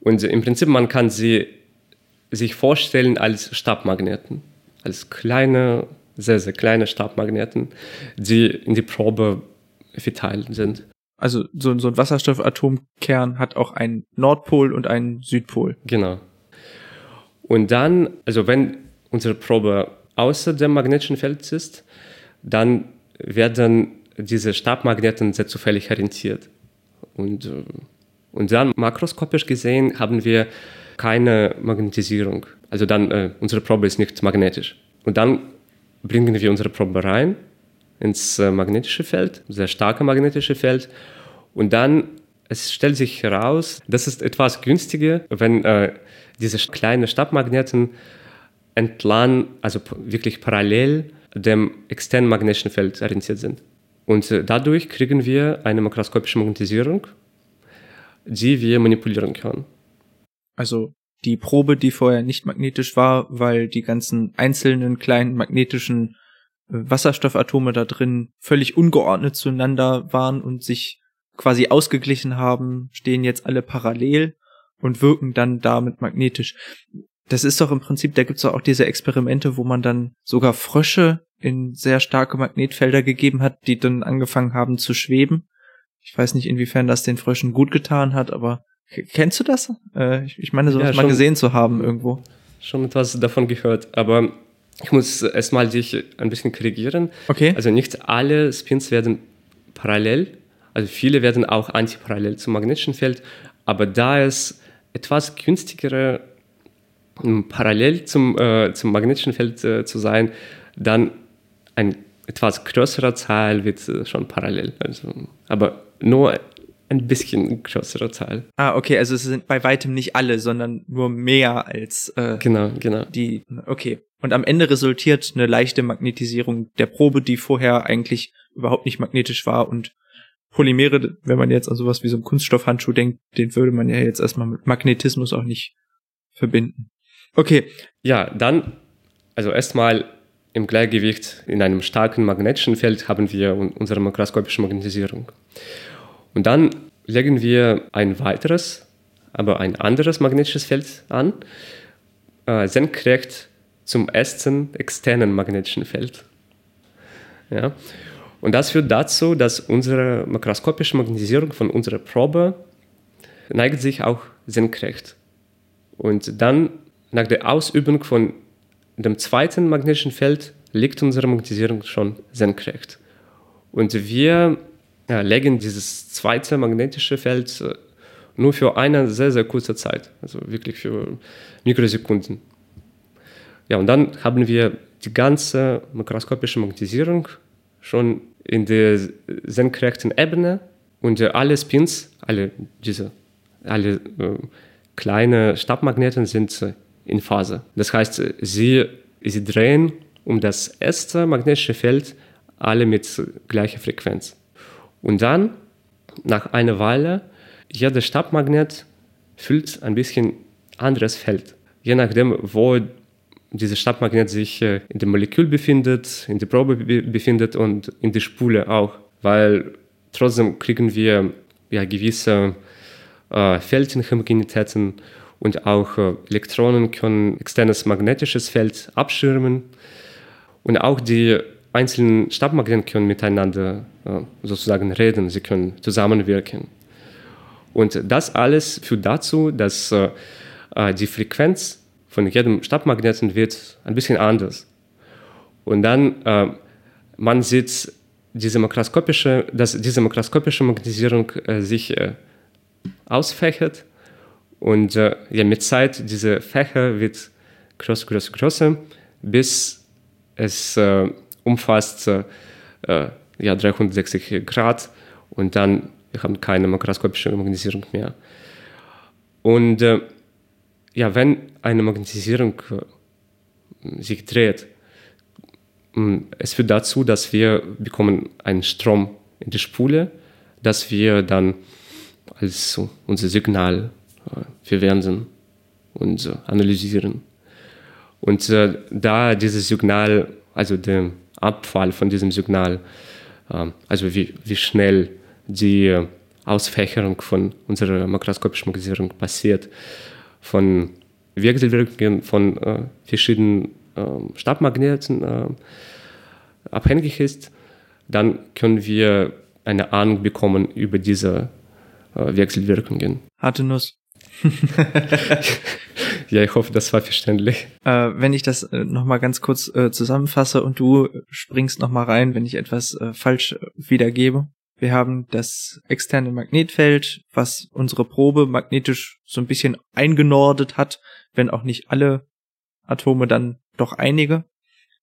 Und im Prinzip, man kann sie sich vorstellen als Stabmagneten, als kleine, sehr, sehr kleine Stabmagneten, die in die Probe verteilt sind. Also so, so ein Wasserstoffatomkern hat auch einen Nordpol und einen Südpol. Genau. Und dann, also wenn unsere Probe außer dem magnetischen Feld ist, dann werden diese Stabmagneten sehr zufällig orientiert. Und äh, und dann makroskopisch gesehen haben wir keine Magnetisierung. Also dann, äh, unsere Probe ist nicht magnetisch. Und dann bringen wir unsere Probe rein ins äh, magnetische Feld, sehr starke magnetische Feld. Und dann, es stellt sich heraus, das ist etwas günstiger, wenn äh, diese kleinen Stabmagneten entlang, also wirklich parallel dem externen magnetischen Feld orientiert sind. Und äh, dadurch kriegen wir eine makroskopische Magnetisierung die wir manipulieren können. Also die Probe, die vorher nicht magnetisch war, weil die ganzen einzelnen kleinen magnetischen äh, Wasserstoffatome da drin völlig ungeordnet zueinander waren und sich quasi ausgeglichen haben, stehen jetzt alle parallel und wirken dann damit magnetisch. Das ist doch im Prinzip, da gibt's doch auch diese Experimente, wo man dann sogar Frösche in sehr starke Magnetfelder gegeben hat, die dann angefangen haben zu schweben ich weiß nicht, inwiefern das den Fröschen gut getan hat, aber kennst du das? Äh, ich, ich meine, sowas ja, mal gesehen zu haben irgendwo. schon etwas davon gehört, aber ich muss erstmal dich ein bisschen korrigieren. Okay. Also nicht alle Spins werden parallel, also viele werden auch antiparallel zum magnetischen Feld, aber da es etwas günstigere um parallel zum, äh, zum magnetischen Feld äh, zu sein, dann ein etwas größerer Zahl wird äh, schon parallel. Also, aber nur ein bisschen größere Zahl. Ah, okay, also es sind bei weitem nicht alle, sondern nur mehr als äh, Genau, genau. die. Okay. Und am Ende resultiert eine leichte Magnetisierung der Probe, die vorher eigentlich überhaupt nicht magnetisch war und Polymere, wenn man jetzt an sowas wie so einen Kunststoffhandschuh denkt, den würde man ja jetzt erstmal mit Magnetismus auch nicht verbinden. Okay, Ja, dann, also erstmal im Gleichgewicht in einem starken magnetischen Feld haben wir un- unsere makroskopische Magnetisierung. Und dann legen wir ein weiteres, aber ein anderes magnetisches Feld an, äh, senkrecht zum ersten externen magnetischen Feld. Ja? Und das führt dazu, dass unsere makroskopische Magnetisierung von unserer Probe neigt sich auch senkrecht. Und dann nach der Ausübung von dem zweiten magnetischen Feld liegt unsere Magnetisierung schon senkrecht. Und wir ja, legen dieses zweite magnetische Feld äh, nur für eine sehr, sehr kurze Zeit, also wirklich für Mikrosekunden. Ja, und dann haben wir die ganze makroskopische Magnetisierung schon in der senkrechten Ebene und äh, alle Spins, alle diese, alle äh, kleine Stabmagneten sind äh, in Phase. Das heißt, sie, sie drehen um das erste magnetische Feld alle mit gleicher Frequenz. Und dann, nach einer Weile, jeder Stabmagnet füllt ein bisschen anderes Feld. Je nachdem, wo dieser Stabmagnet sich äh, in dem Molekül befindet, in der Probe be befindet und in der Spule auch. Weil trotzdem kriegen wir ja, gewisse äh, Feldinhomogenitäten und auch äh, Elektronen können externes magnetisches Feld abschirmen. Und auch die einzelnen Stabmagneten können miteinander sozusagen reden, sie können zusammenwirken. Und das alles führt dazu, dass äh, äh, die Frequenz von jedem Stabmagneten wird ein bisschen anders. Und dann äh, man sieht diese makroskopische, dass diese makroskopische Magnetisierung äh, sich äh, ausfächert und äh, ja, mit Zeit diese Fächer wird größer, größer, größer, bis es äh, umfasst äh, ja, 360 Grad und dann wir haben keine makroskopische Magnetisierung mehr. Und äh, ja, wenn eine Magnetisierung äh, sich dreht, mh, es führt dazu, dass wir bekommen einen Strom in die Spule, das wir dann als so unser Signal äh, verwenden und äh, analysieren. Und da dieses Signal, also der Abfall von diesem Signal, also wie, wie schnell die äh, Ausfächerung von unserer makroskopischen Magnetisierung passiert, von Wechselwirkungen von äh, verschiedenen äh, Stabmagneten äh, abhängig ist, dann können wir eine Ahnung bekommen über diese äh, Wechselwirkungen. harte Nuss. Ja, ich hoffe, das war verständlich. Äh, wenn ich das äh, nochmal ganz kurz äh, zusammenfasse und du springst nochmal rein, wenn ich etwas äh, falsch äh, wiedergebe. Wir haben das externe Magnetfeld, was unsere Probe magnetisch so ein bisschen eingenordet hat, wenn auch nicht alle Atome, dann doch einige,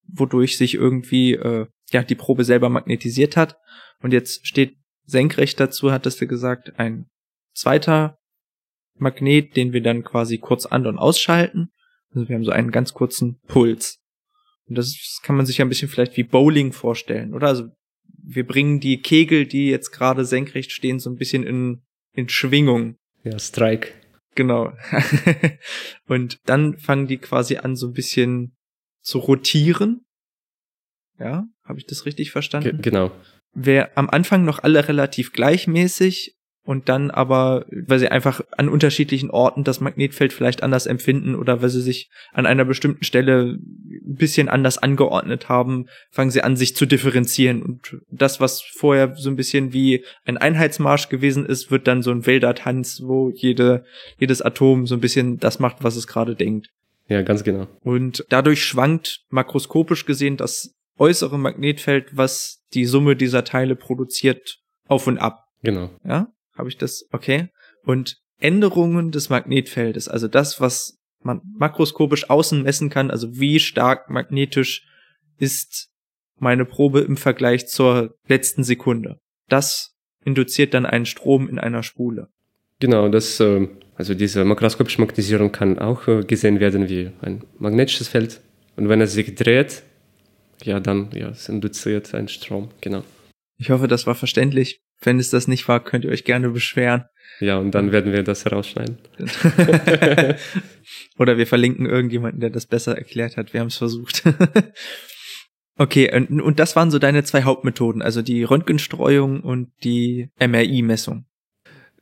wodurch sich irgendwie äh, ja die Probe selber magnetisiert hat. Und jetzt steht senkrecht dazu, hattest du gesagt, ein zweiter Magnet, den wir dann quasi kurz an- und ausschalten. Also wir haben so einen ganz kurzen Puls. Und das kann man sich ja ein bisschen vielleicht wie Bowling vorstellen, oder? Also wir bringen die Kegel, die jetzt gerade senkrecht stehen, so ein bisschen in, in Schwingung. Ja, Strike. Genau. und dann fangen die quasi an, so ein bisschen zu rotieren. Ja, habe ich das richtig verstanden? Ge genau. Wer am Anfang noch alle relativ gleichmäßig und dann aber, weil sie einfach an unterschiedlichen Orten das Magnetfeld vielleicht anders empfinden oder weil sie sich an einer bestimmten Stelle ein bisschen anders angeordnet haben, fangen sie an, sich zu differenzieren. Und das, was vorher so ein bisschen wie ein Einheitsmarsch gewesen ist, wird dann so ein Wäldertanz, wo jede, jedes Atom so ein bisschen das macht, was es gerade denkt. Ja, ganz genau. Und dadurch schwankt makroskopisch gesehen das äußere Magnetfeld, was die Summe dieser Teile produziert, auf und ab. Genau. Ja? Habe ich das? Okay. Und Änderungen des Magnetfeldes, also das, was man makroskopisch außen messen kann, also wie stark magnetisch ist meine Probe im Vergleich zur letzten Sekunde. Das induziert dann einen Strom in einer Spule. Genau, das, äh, also diese makroskopische Magnetisierung kann auch äh, gesehen werden wie ein magnetisches Feld. Und wenn es sich dreht, ja, dann, ja, es induziert einen Strom, genau. Ich hoffe, das war verständlich. Wenn es das nicht war, könnt ihr euch gerne beschweren. Ja, und dann werden wir das herausschneiden. Oder wir verlinken irgendjemanden, der das besser erklärt hat. Wir haben es versucht. okay, und, und das waren so deine zwei Hauptmethoden, also die Röntgenstreuung und die MRI-Messung.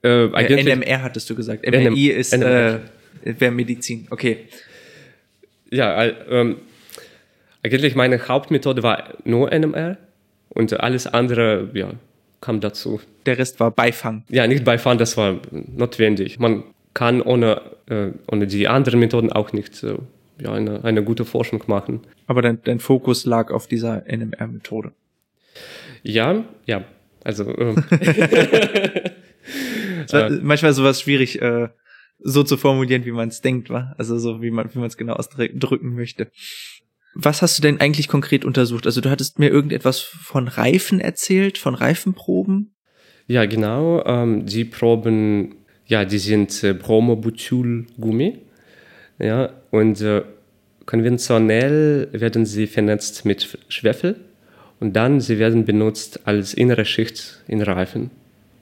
Äh, Äh, NMR hattest du gesagt. MRI ist NMR. äh, wäre Medizin. Okay. ja, äh, ähm, eigentlich meine Hauptmethode war nur NMR und alles andere, ja, kam dazu. Der Rest war Beifang. Ja, nicht beifahren, das war notwendig. Man kann ohne, äh, ohne die anderen Methoden auch nicht äh, ja, eine, eine gute Forschung machen. Aber dein, dein Fokus lag auf dieser NMR-Methode. Ja, ja, also Es war manchmal sowas schwierig, äh, so zu formulieren, wie man es denkt, war. Also so, wie man, wie man es genau ausdrücken möchte. Was hast du denn eigentlich konkret untersucht? Also du hattest mir irgendetwas von Reifen erzählt, von Reifenproben. ja genau, ähm, die Proben, ja, die sind äh, Bromobutylgummi, ja, und äh, konventionell werden sie vernetzt mit Schwefel und dann sie werden benutzt als innere Schicht in Reifen.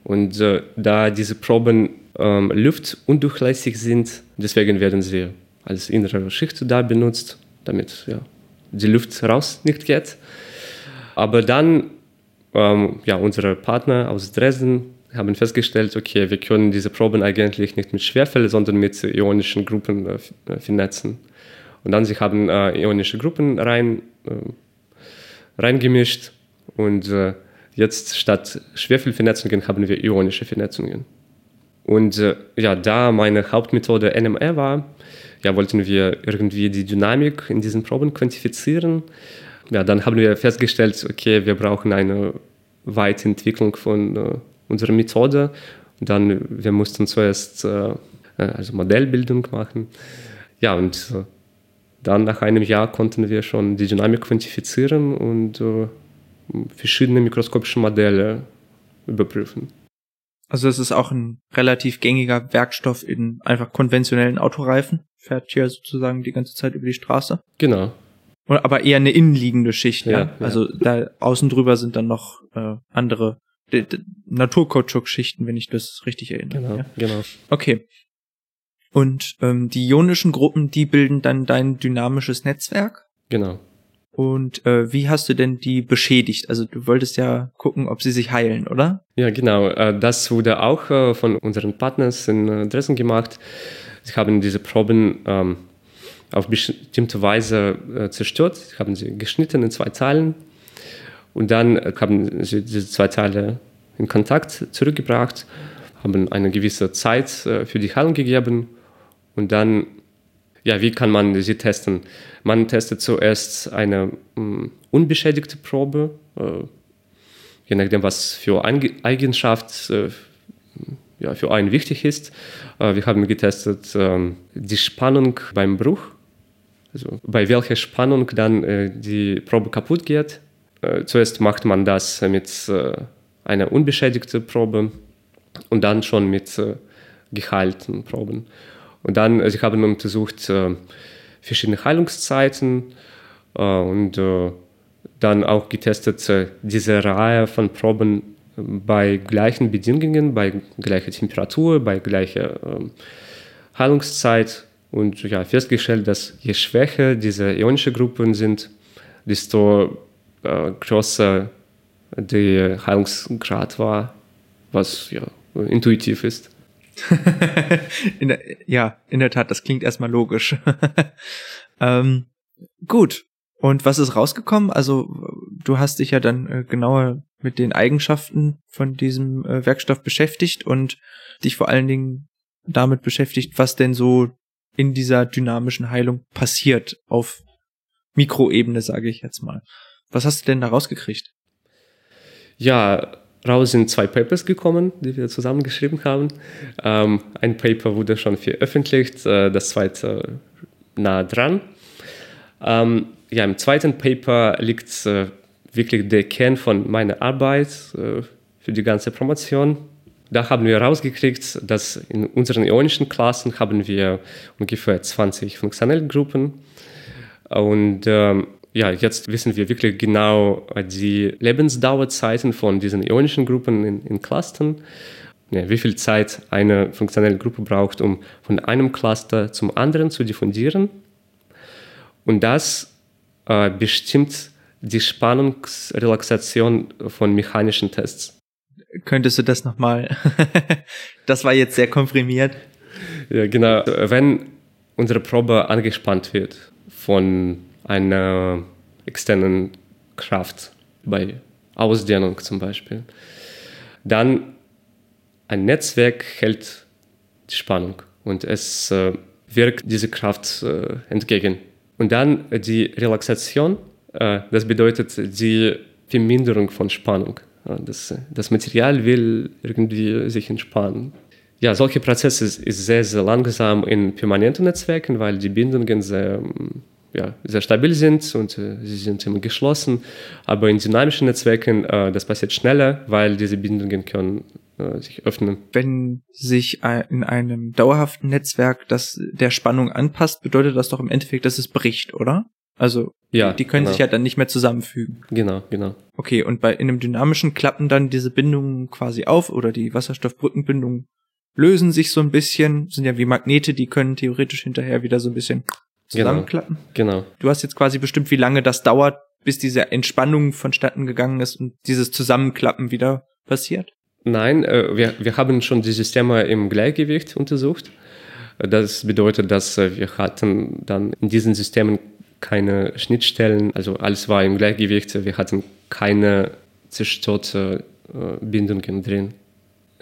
Und äh, da diese Proben ähm, luftundurchlässig sind, deswegen werden sie als innere Schicht da benutzt, damit ja, die Luft raus nicht geht. Aber dann, ähm, ja, unsere Partner aus Dresden haben festgestellt, okay, wir können diese Proben eigentlich nicht mit Schwerfell, sondern mit ionischen Gruppen äh, äh, vernetzen. Und dann sie haben äh, ionische Gruppen rein, äh, reingemischt und äh, jetzt statt Schwerfelvernetzungen haben wir ionische Vernetzungen. Und äh, ja, da meine Hauptmethode NMR war, ja, wollten wir irgendwie die Dynamik in diesen Proben quantifizieren. Ja, dann haben wir festgestellt, okay, wir brauchen eine Weiterentwicklung von äh, unserer Methode. Und dann, wir mussten zuerst äh, also Modellbildung machen. Ja, und äh, dann nach einem Jahr konnten wir schon die Dynamik quantifizieren und äh, verschiedene mikroskopische Modelle überprüfen. Also es ist auch ein relativ gängiger Werkstoff in einfach konventionellen Autoreifen. Fährt hier sozusagen die ganze Zeit über die Straße. Genau. Aber eher eine innenliegende Schicht, ja. Ja. Also da außen drüber sind dann noch äh, andere Naturkautschuk-Schichten, wenn ich das richtig erinnere. Genau, Ja? genau. Okay. Und ähm, die ionischen Gruppen, die bilden dann dein dynamisches Netzwerk. Genau. Und äh, wie hast du denn die beschädigt? Also du wolltest ja gucken, ob sie sich heilen, oder? Ja, genau. Äh, Das wurde auch äh, von unseren Partners in äh, Dresden gemacht. Sie haben diese Proben ähm, auf bestimmte Weise äh, zerstört. Sie haben sie geschnitten in zwei Teilen und dann äh, haben sie diese zwei Teile in Kontakt zurückgebracht, haben eine gewisse Zeit äh, für die Heilung gegeben und dann, ja, wie kann man sie testen? Man testet zuerst eine mh, unbeschädigte Probe, äh, je nachdem, was für Einge- Eigenschaft äh, ja, für einen wichtig ist. Äh, wir haben getestet ähm, die Spannung beim Bruch, also bei welcher Spannung dann äh, die Probe kaputt geht. Äh, zuerst macht man das mit einer unbeschädigten Probe und dann schon mit geheilten Proben. Und dann, sie haben untersucht verschiedene Heilungszeiten und dann auch getestet diese Reihe von Proben bei gleichen Bedingungen, bei gleicher Temperatur, bei gleicher ähm, Heilungszeit und ja, festgestellt, dass je schwächer diese ionische Gruppen sind, desto äh, größer der Heilungsgrad war, was ja intuitiv ist. in der, ja, in der Tat, das klingt erstmal logisch. ähm, gut. Und was ist rausgekommen? Also du hast dich ja dann äh, genauer mit den Eigenschaften von diesem äh, Werkstoff beschäftigt und dich vor allen Dingen damit beschäftigt, was denn so in dieser dynamischen Heilung passiert auf Mikroebene, sage ich jetzt mal. Was hast du denn da rausgekriegt? Ja, raus sind zwei Papers gekommen, die wir zusammen geschrieben haben. Ähm, ein Paper wurde schon veröffentlicht, äh, das zweite nah dran. Ähm, ja, im zweiten Paper liegt äh, wirklich der Kern von meiner Arbeit äh, für die ganze Promotion. Da haben wir herausgekriegt, dass in unseren ionischen Klassen haben wir ungefähr 20 funktionelle Gruppen. Und ähm, ja, jetzt wissen wir wirklich genau die Lebensdauerzeiten von diesen ionischen Gruppen in, in Clustern. Ja, wie viel Zeit eine funktionelle Gruppe braucht, um von einem Cluster zum anderen zu diffundieren. Und das äh, bestimmt die Spannungsrelaxation von mechanischen Tests. Könntest du das nochmal? das war jetzt sehr komprimiert. Ja, genau. Wenn unsere Probe angespannt wird von einer externen Kraft, bei Ausdehnung zum Beispiel, dann ein Netzwerk hält die Spannung und es äh, wirkt diese Kraft äh, entgegen. Und dann die Relaxation, das bedeutet die Verminderung von Spannung. Das, das Material will irgendwie sich entspannen. Ja, solche Prozesse ist sehr, sehr langsam in permanenten Netzwerken, weil die Bindungen sehr, ja, sehr stabil sind und äh, sie sind immer geschlossen. Aber in dynamischen Netzwerken, äh, das passiert schneller, weil diese Bindungen können äh, sich öffnen. Wenn sich in einem dauerhaften Netzwerk das der Spannung anpasst, bedeutet das doch im Endeffekt, dass es bricht, oder? Also ja, die können genau. sich ja dann nicht mehr zusammenfügen. Genau, genau. Okay, und bei in einem dynamischen klappen dann diese Bindungen quasi auf oder die Wasserstoffbrückenbindungen lösen sich so ein bisschen, sind ja wie Magnete, die können theoretisch hinterher wieder so ein bisschen zusammenklappen. Genau. genau. Du hast jetzt quasi bestimmt, wie lange das dauert, bis diese Entspannung vonstatten gegangen ist und dieses Zusammenklappen wieder passiert? Nein, äh, wir, wir haben schon die Systeme im Gleichgewicht untersucht. Das bedeutet, dass äh, wir hatten dann in diesen Systemen keine Schnittstellen, also alles war im Gleichgewicht, wir hatten keine zerstörte äh, Bindungen drin.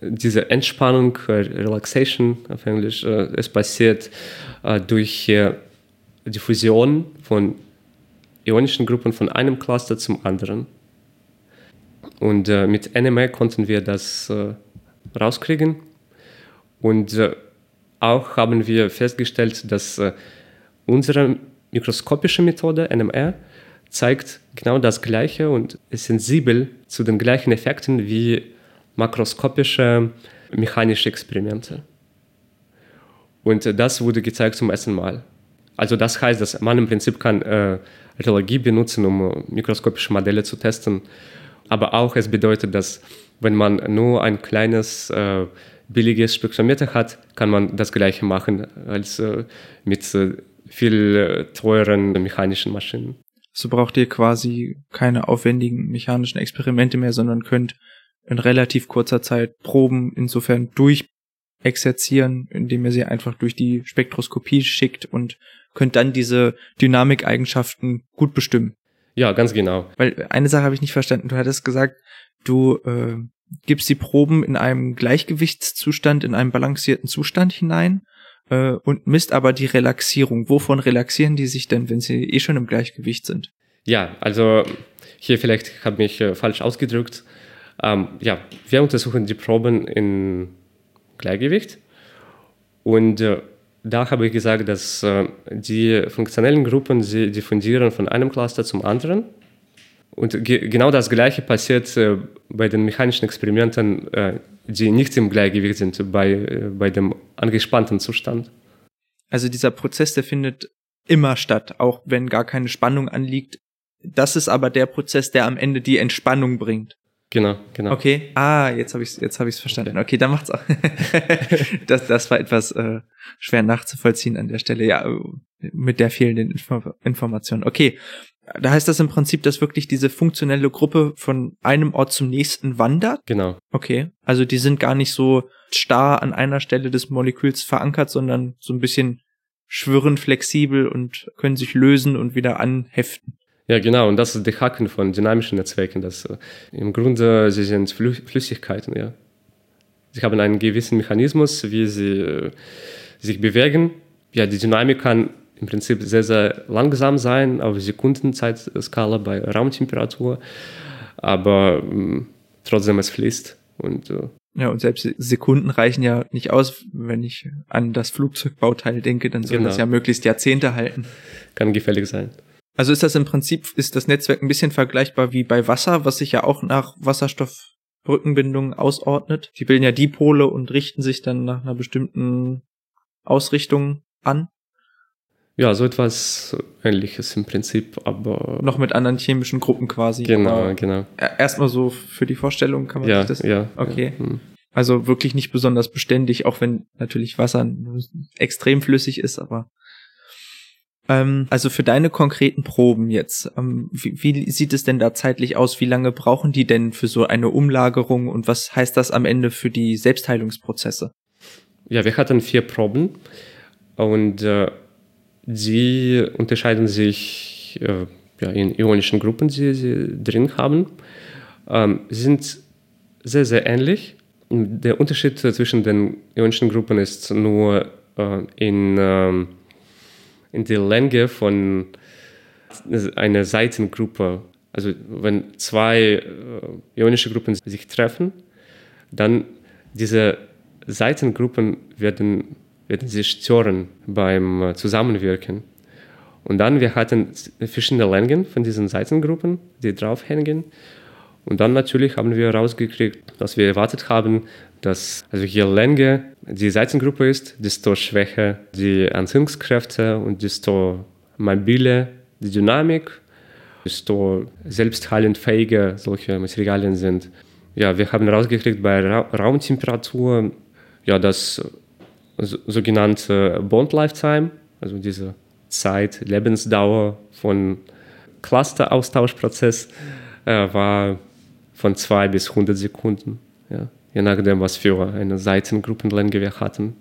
Diese Entspannung, äh, Relaxation auf Englisch, äh, es passiert durch Diffusion von ionischen Gruppen von einem Cluster zum anderen. Und mit NMR konnten wir das rauskriegen. Und auch haben wir festgestellt, dass unsere mikroskopische Methode NMR zeigt genau das Gleiche und ist sensibel zu den gleichen Effekten wie makroskopische mechanische Experimente. Und äh, das wurde gezeigt zum ersten Mal. Also das heißt, dass man im Prinzip kann äh, Rheologie benutzen, um äh, mikroskopische Modelle zu testen aber auch es bedeutet, dass wenn man nur ein kleines äh, billiges Spektrometer hat, kann man das gleiche machen als äh, mit äh, viel äh, teuren mechanischen Maschinen. So braucht ihr quasi keine aufwendigen mechanischen Experimente mehr, sondern könnt in relativ kurzer Zeit Proben insofern durchexerzieren, indem ihr sie einfach durch die Spektroskopie schickt und könnt dann diese Dynamikeigenschaften gut bestimmen. Ja, ganz genau. Weil eine Sache habe ich nicht verstanden. Du hattest gesagt, du äh, gibst die Proben in einem Gleichgewichtszustand, in einem balancierten Zustand hinein äh, und misst aber die Relaxierung. Wovon relaxieren die sich denn, wenn sie eh schon im Gleichgewicht sind? Ja, also hier vielleicht habe ich mich äh, falsch ausgedrückt. Ähm, ja, wir untersuchen die Proben in Gleichgewicht und äh, da habe ich gesagt, dass äh, die funktionellen Gruppen, sie diffundieren von einem Cluster zum anderen. Und ge genau das Gleiche passiert äh, bei den mechanischen Experimenten, äh, die nicht im Gleichgewicht sind, bei, äh, bei dem angespannten Zustand. Also dieser Prozess, der findet immer statt, auch wenn gar keine Spannung anliegt. Das ist aber der Prozess, der am Ende die Entspannung bringt. Genau, genau. Okay. Ah, jetzt habe ich jetzt habe ich es verstanden. Okay, dann macht's auch. das das war etwas äh, schwer nachzuvollziehen an der Stelle. Ja, mit der fehlenden Info Information. Okay. Da heißt das im Prinzip, dass wirklich diese funktionelle Gruppe von einem Ort zum nächsten wandert? Genau. Okay. Also die sind gar nicht so starr an einer Stelle des Moleküls verankert, sondern so ein bisschen schwirren flexibel und können sich lösen und wieder anheften. Ja, genau. Und das ist der Haken von dynamischen Netzwerken. Dass, äh, Im Grunde, sie sind Flü Flüssigkeiten, ja. Sie haben einen gewissen Mechanismus, wie sie äh, sich bewegen ja, die Dynamik kann im Prinzip sehr, sehr langsam sein, auf Sekundenzeitskala bei Raumtemperatur, aber ähm, trotzdem es fließt und äh, ja, und selbst Sekunden reichen ja nicht aus. Wenn ich an das Flugzeugbauteil denke, dann soll Genau. das ja möglichst Jahrzehnte halten. kann gefährlich sein. Also ist das im Prinzip, ist das Netzwerk ein bisschen vergleichbar wie bei Wasser, was sich ja auch nach Wasserstoffbrückenbindungen ausordnet. Die bilden ja Dipole und richten sich dann nach einer bestimmten Ausrichtung an. Ja, so etwas ähnliches im Prinzip, aber Noch mit anderen chemischen Gruppen quasi. genau, genau. e- Erstmal so für die Vorstellung kann man Ja, sich das. ja. Okay. Ja. hm. Also wirklich nicht besonders beständig, auch wenn natürlich Wasser extrem flüssig ist, aber ähm, also für deine konkreten Proben jetzt, ähm, wie, wie sieht es denn da zeitlich aus? Wie lange brauchen die denn für so eine Umlagerung und was heißt das am Ende für die Selbstheilungsprozesse? Ja, wir hatten vier Proben und äh, die unterscheiden sich äh, ja, in ionischen Gruppen, die sie drin haben. Ähm, sind sehr, sehr ähnlich. Der Unterschied zwischen den ionischen Gruppen ist nur äh, in, ähm, in der Länge von einer Seitengruppe. Also wenn zwei äh, ionische Gruppen sich treffen, dann diese Seitengruppen werden, werden sich stören beim äh, Zusammenwirken. Und dann, wir hatten verschiedene Längen von diesen Seitengruppen, die draufhängen. Und dann natürlich haben wir herausgekriegt, dass wir erwartet haben, dass also je länger die Seitengruppe ist, desto schwächer die Anziehungskräfte und desto mobiler die Dynamik, desto selbstheilend fähiger solche Materialien sind. Ja, wir haben herausgekriegt bei Ra Raumtemperatur, ja, das so- sogenannte Bond Lifetime, also diese Zeit, Lebensdauer von Cluster-Austauschprozess äh, war von zwei bis 100 Sekunden, ja, je nachdem, was für eine Seitengruppenlänge wir hatten.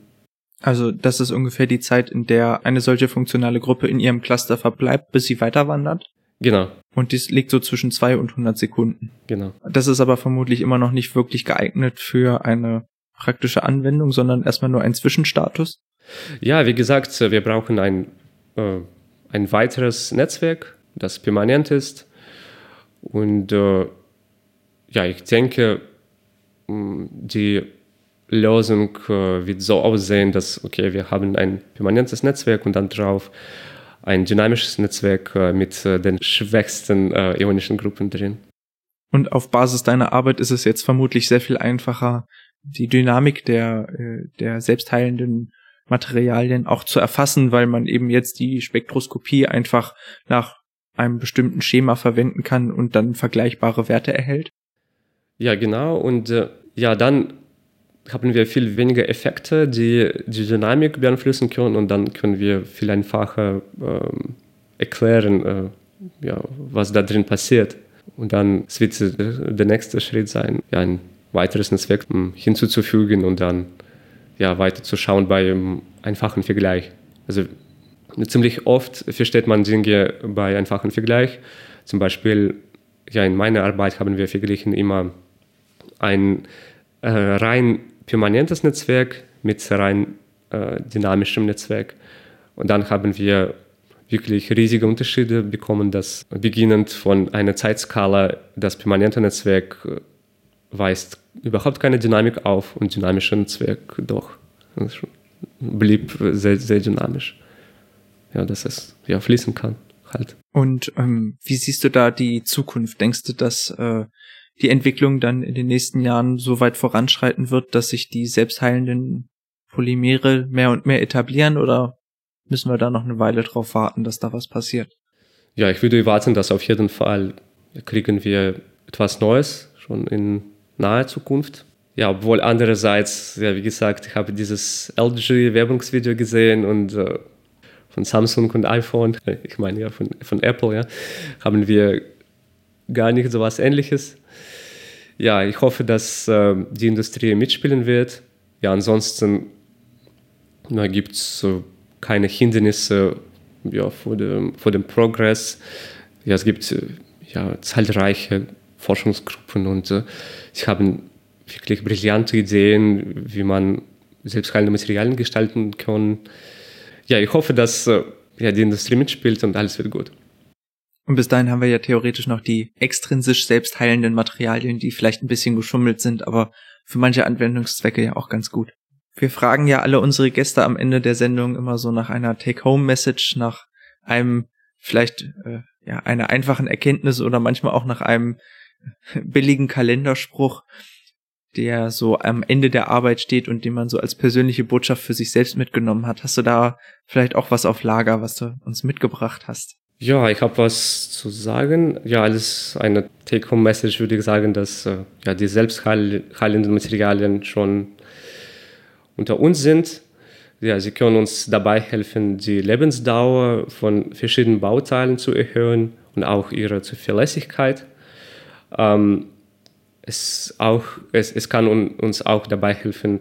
Also das ist ungefähr die Zeit, in der eine solche funktionale Gruppe in ihrem Cluster verbleibt, bis sie weiter wandert. Genau, Und dies liegt so zwischen zwei und 100 Sekunden. genau. Das ist aber vermutlich immer noch nicht wirklich geeignet für eine praktische Anwendung, sondern erstmal nur ein Zwischenstatus. Ja, wie gesagt, wir brauchen ein, äh, ein weiteres Netzwerk, das permanent ist. Und äh, ja, ich denke, mh, die Lösung äh, wird so aussehen, dass, okay, wir haben ein permanentes Netzwerk und dann drauf ein dynamisches Netzwerk äh, mit äh, den schwächsten äh, ionischen Gruppen drin. Und auf Basis deiner Arbeit ist es jetzt vermutlich sehr viel einfacher, die Dynamik der, äh, der selbstheilenden Materialien auch zu erfassen, weil man eben jetzt die Spektroskopie einfach nach einem bestimmten Schema verwenden kann und dann vergleichbare Werte erhält. Ja, genau. Und äh, ja, dann haben wir viel weniger Effekte, die die Dynamik beeinflussen können und dann können wir viel einfacher ähm, erklären, äh, ja, was da drin passiert. Und dann wird der nächste Schritt sein, ja, ein weiteres Netzwerk ähm, hinzuzufügen und dann ja, weiter bei einem einfachen Vergleich. Also ziemlich oft versteht man Dinge bei einfachen Vergleich. Zum Beispiel, ja, in meiner Arbeit haben wir verglichen immer ein äh, rein permanentes Netzwerk mit rein äh, dynamischem Netzwerk. Und dann haben wir wirklich riesige Unterschiede bekommen, dass beginnend von einer Zeitskala das permanente Netzwerk äh, weist überhaupt keine Dynamik auf und dynamische Netzwerk doch. Blieb sehr, sehr dynamisch. Ja, dass es ja fließen kann halt. Und ähm, wie siehst du da die Zukunft? Denkst du, dass äh, die Entwicklung dann in den nächsten Jahren so weit voranschreiten wird, dass sich die selbstheilenden Polymere mehr und mehr etablieren oder müssen wir da noch eine Weile drauf warten, dass da was passiert? Ja, ich würde erwarten, dass auf jeden Fall kriegen wir etwas Neues schon in naher Zukunft. Ja, obwohl andererseits, ja, wie gesagt, ich habe dieses LG-Werbungsvideo gesehen und äh, von Samsung und iPhone, ich meine ja von, von Apple, ja, haben wir gar nicht so was ähnliches. Ja, ich hoffe, dass äh, die Industrie mitspielen wird. Ja, ansonsten gibt es äh, keine Hindernisse ja, vor, dem, vor dem Progress. Ja, es gibt äh, ja, zahlreiche Forschungsgruppen und äh, sie haben wirklich brillante Ideen, wie man selbstheilende Materialien gestalten kann. ja, ich hoffe, dass äh, ja, die Industrie mitspielt und alles wird gut. Und bis dahin haben wir ja theoretisch noch die extrinsisch selbstheilenden Materialien, die vielleicht ein bisschen geschummelt sind, aber für manche Anwendungszwecke ja auch ganz gut. Wir fragen ja alle unsere Gäste am Ende der Sendung immer so nach einer Take-Home-Message, nach einem vielleicht äh, ja einer einfachen Erkenntnis oder manchmal auch nach einem billigen Kalenderspruch, der so am Ende der Arbeit steht und den man so als persönliche Botschaft für sich selbst mitgenommen hat. Hast du da vielleicht auch was auf Lager, was du uns mitgebracht hast? Ja, ich habe was zu sagen. Ja, alles eine Take-Home-Message würde ich sagen, dass äh, ja, die selbstheilenden Materialien schon unter uns sind. Ja, sie können uns dabei helfen, die Lebensdauer von verschiedenen Bauteilen zu erhöhen und auch ihre Zuverlässigkeit. Ähm, es, auch, es, es kann uns auch dabei helfen,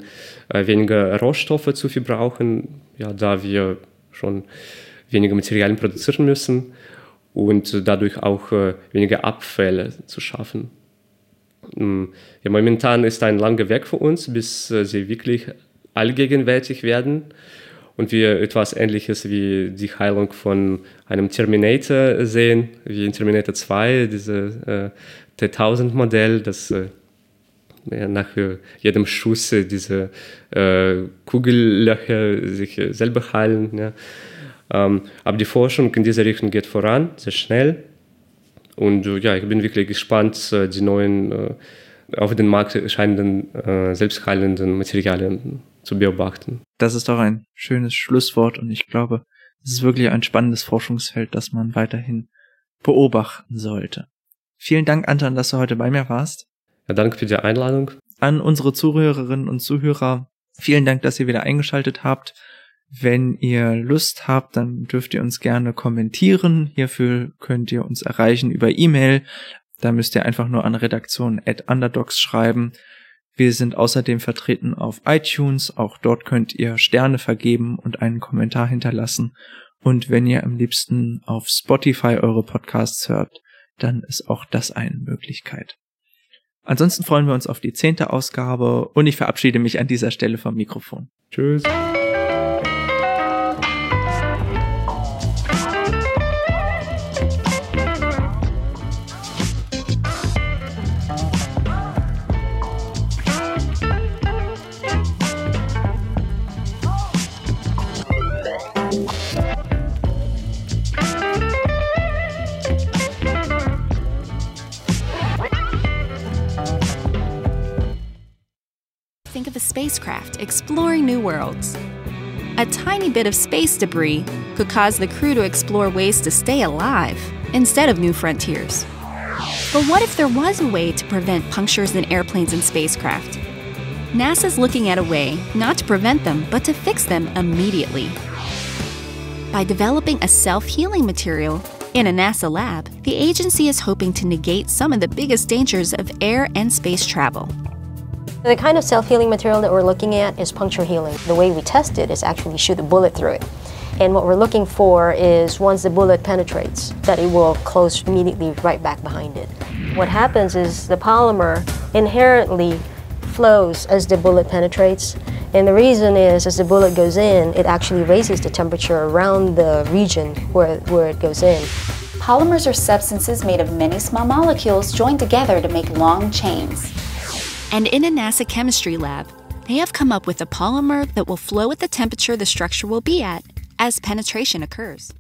äh, weniger Rohstoffe zu verbrauchen, ja, da wir schon weniger Materialien produzieren müssen und dadurch auch äh, weniger Abfälle zu schaffen. Mm, ja, momentan ist ein langer Weg für uns, bis äh, sie wirklich allgegenwärtig werden und wir etwas Ähnliches wie die Heilung von einem Terminator sehen, wie in Terminator 2, diese äh, T1000-Modell, das äh, nach jedem Schuss diese äh, Kugellöcher sich selber heilen. Ja. Ähm, aber die Forschung in dieser Richtung geht voran, sehr schnell. Und äh, ja, ich bin wirklich gespannt, äh, die neuen äh, auf den Markt erscheinenden äh, selbstheilenden Materialien zu beobachten. Das ist doch ein schönes Schlusswort und ich glaube, es ist wirklich ein spannendes Forschungsfeld, das man weiterhin beobachten sollte. Vielen Dank, Anton, dass du heute bei mir warst. Ja, danke für die Einladung. An unsere Zuhörerinnen und Zuhörer, vielen Dank, dass ihr wieder eingeschaltet habt. Wenn ihr Lust habt, dann dürft ihr uns gerne kommentieren. Hierfür könnt ihr uns erreichen über E-Mail. Da müsst ihr einfach nur an redaktion at underdogs schreiben. Wir sind außerdem vertreten auf iTunes. Auch dort könnt ihr Sterne vergeben und einen Kommentar hinterlassen. Und wenn ihr am liebsten auf Spotify eure Podcasts hört, dann ist auch das eine Möglichkeit. Ansonsten freuen wir uns auf die zehnte Ausgabe und ich verabschiede mich an dieser Stelle vom Mikrofon. Tschüss. Spacecraft exploring new worlds. A tiny bit of space debris could cause the crew to explore ways to stay alive instead of new frontiers. But what if there was a way to prevent punctures in airplanes and spacecraft? NASA's looking at a way not to prevent them, but to fix them immediately. By developing a self healing material in a NASA lab, the agency is hoping to negate some of the biggest dangers of air and space travel. The kind of self-healing material that we're looking at is puncture healing. The way we test it is actually shoot a bullet through it. And what we're looking for is once the bullet penetrates, that it will close immediately right back behind it. What happens is the polymer inherently flows as the bullet penetrates. And the reason is as the bullet goes in, it actually raises the temperature around the region where, where it goes in. Polymers are substances made of many small molecules joined together to make long chains. And in a NASA chemistry lab, they have come up with a polymer that will flow at the temperature the structure will be at as penetration occurs.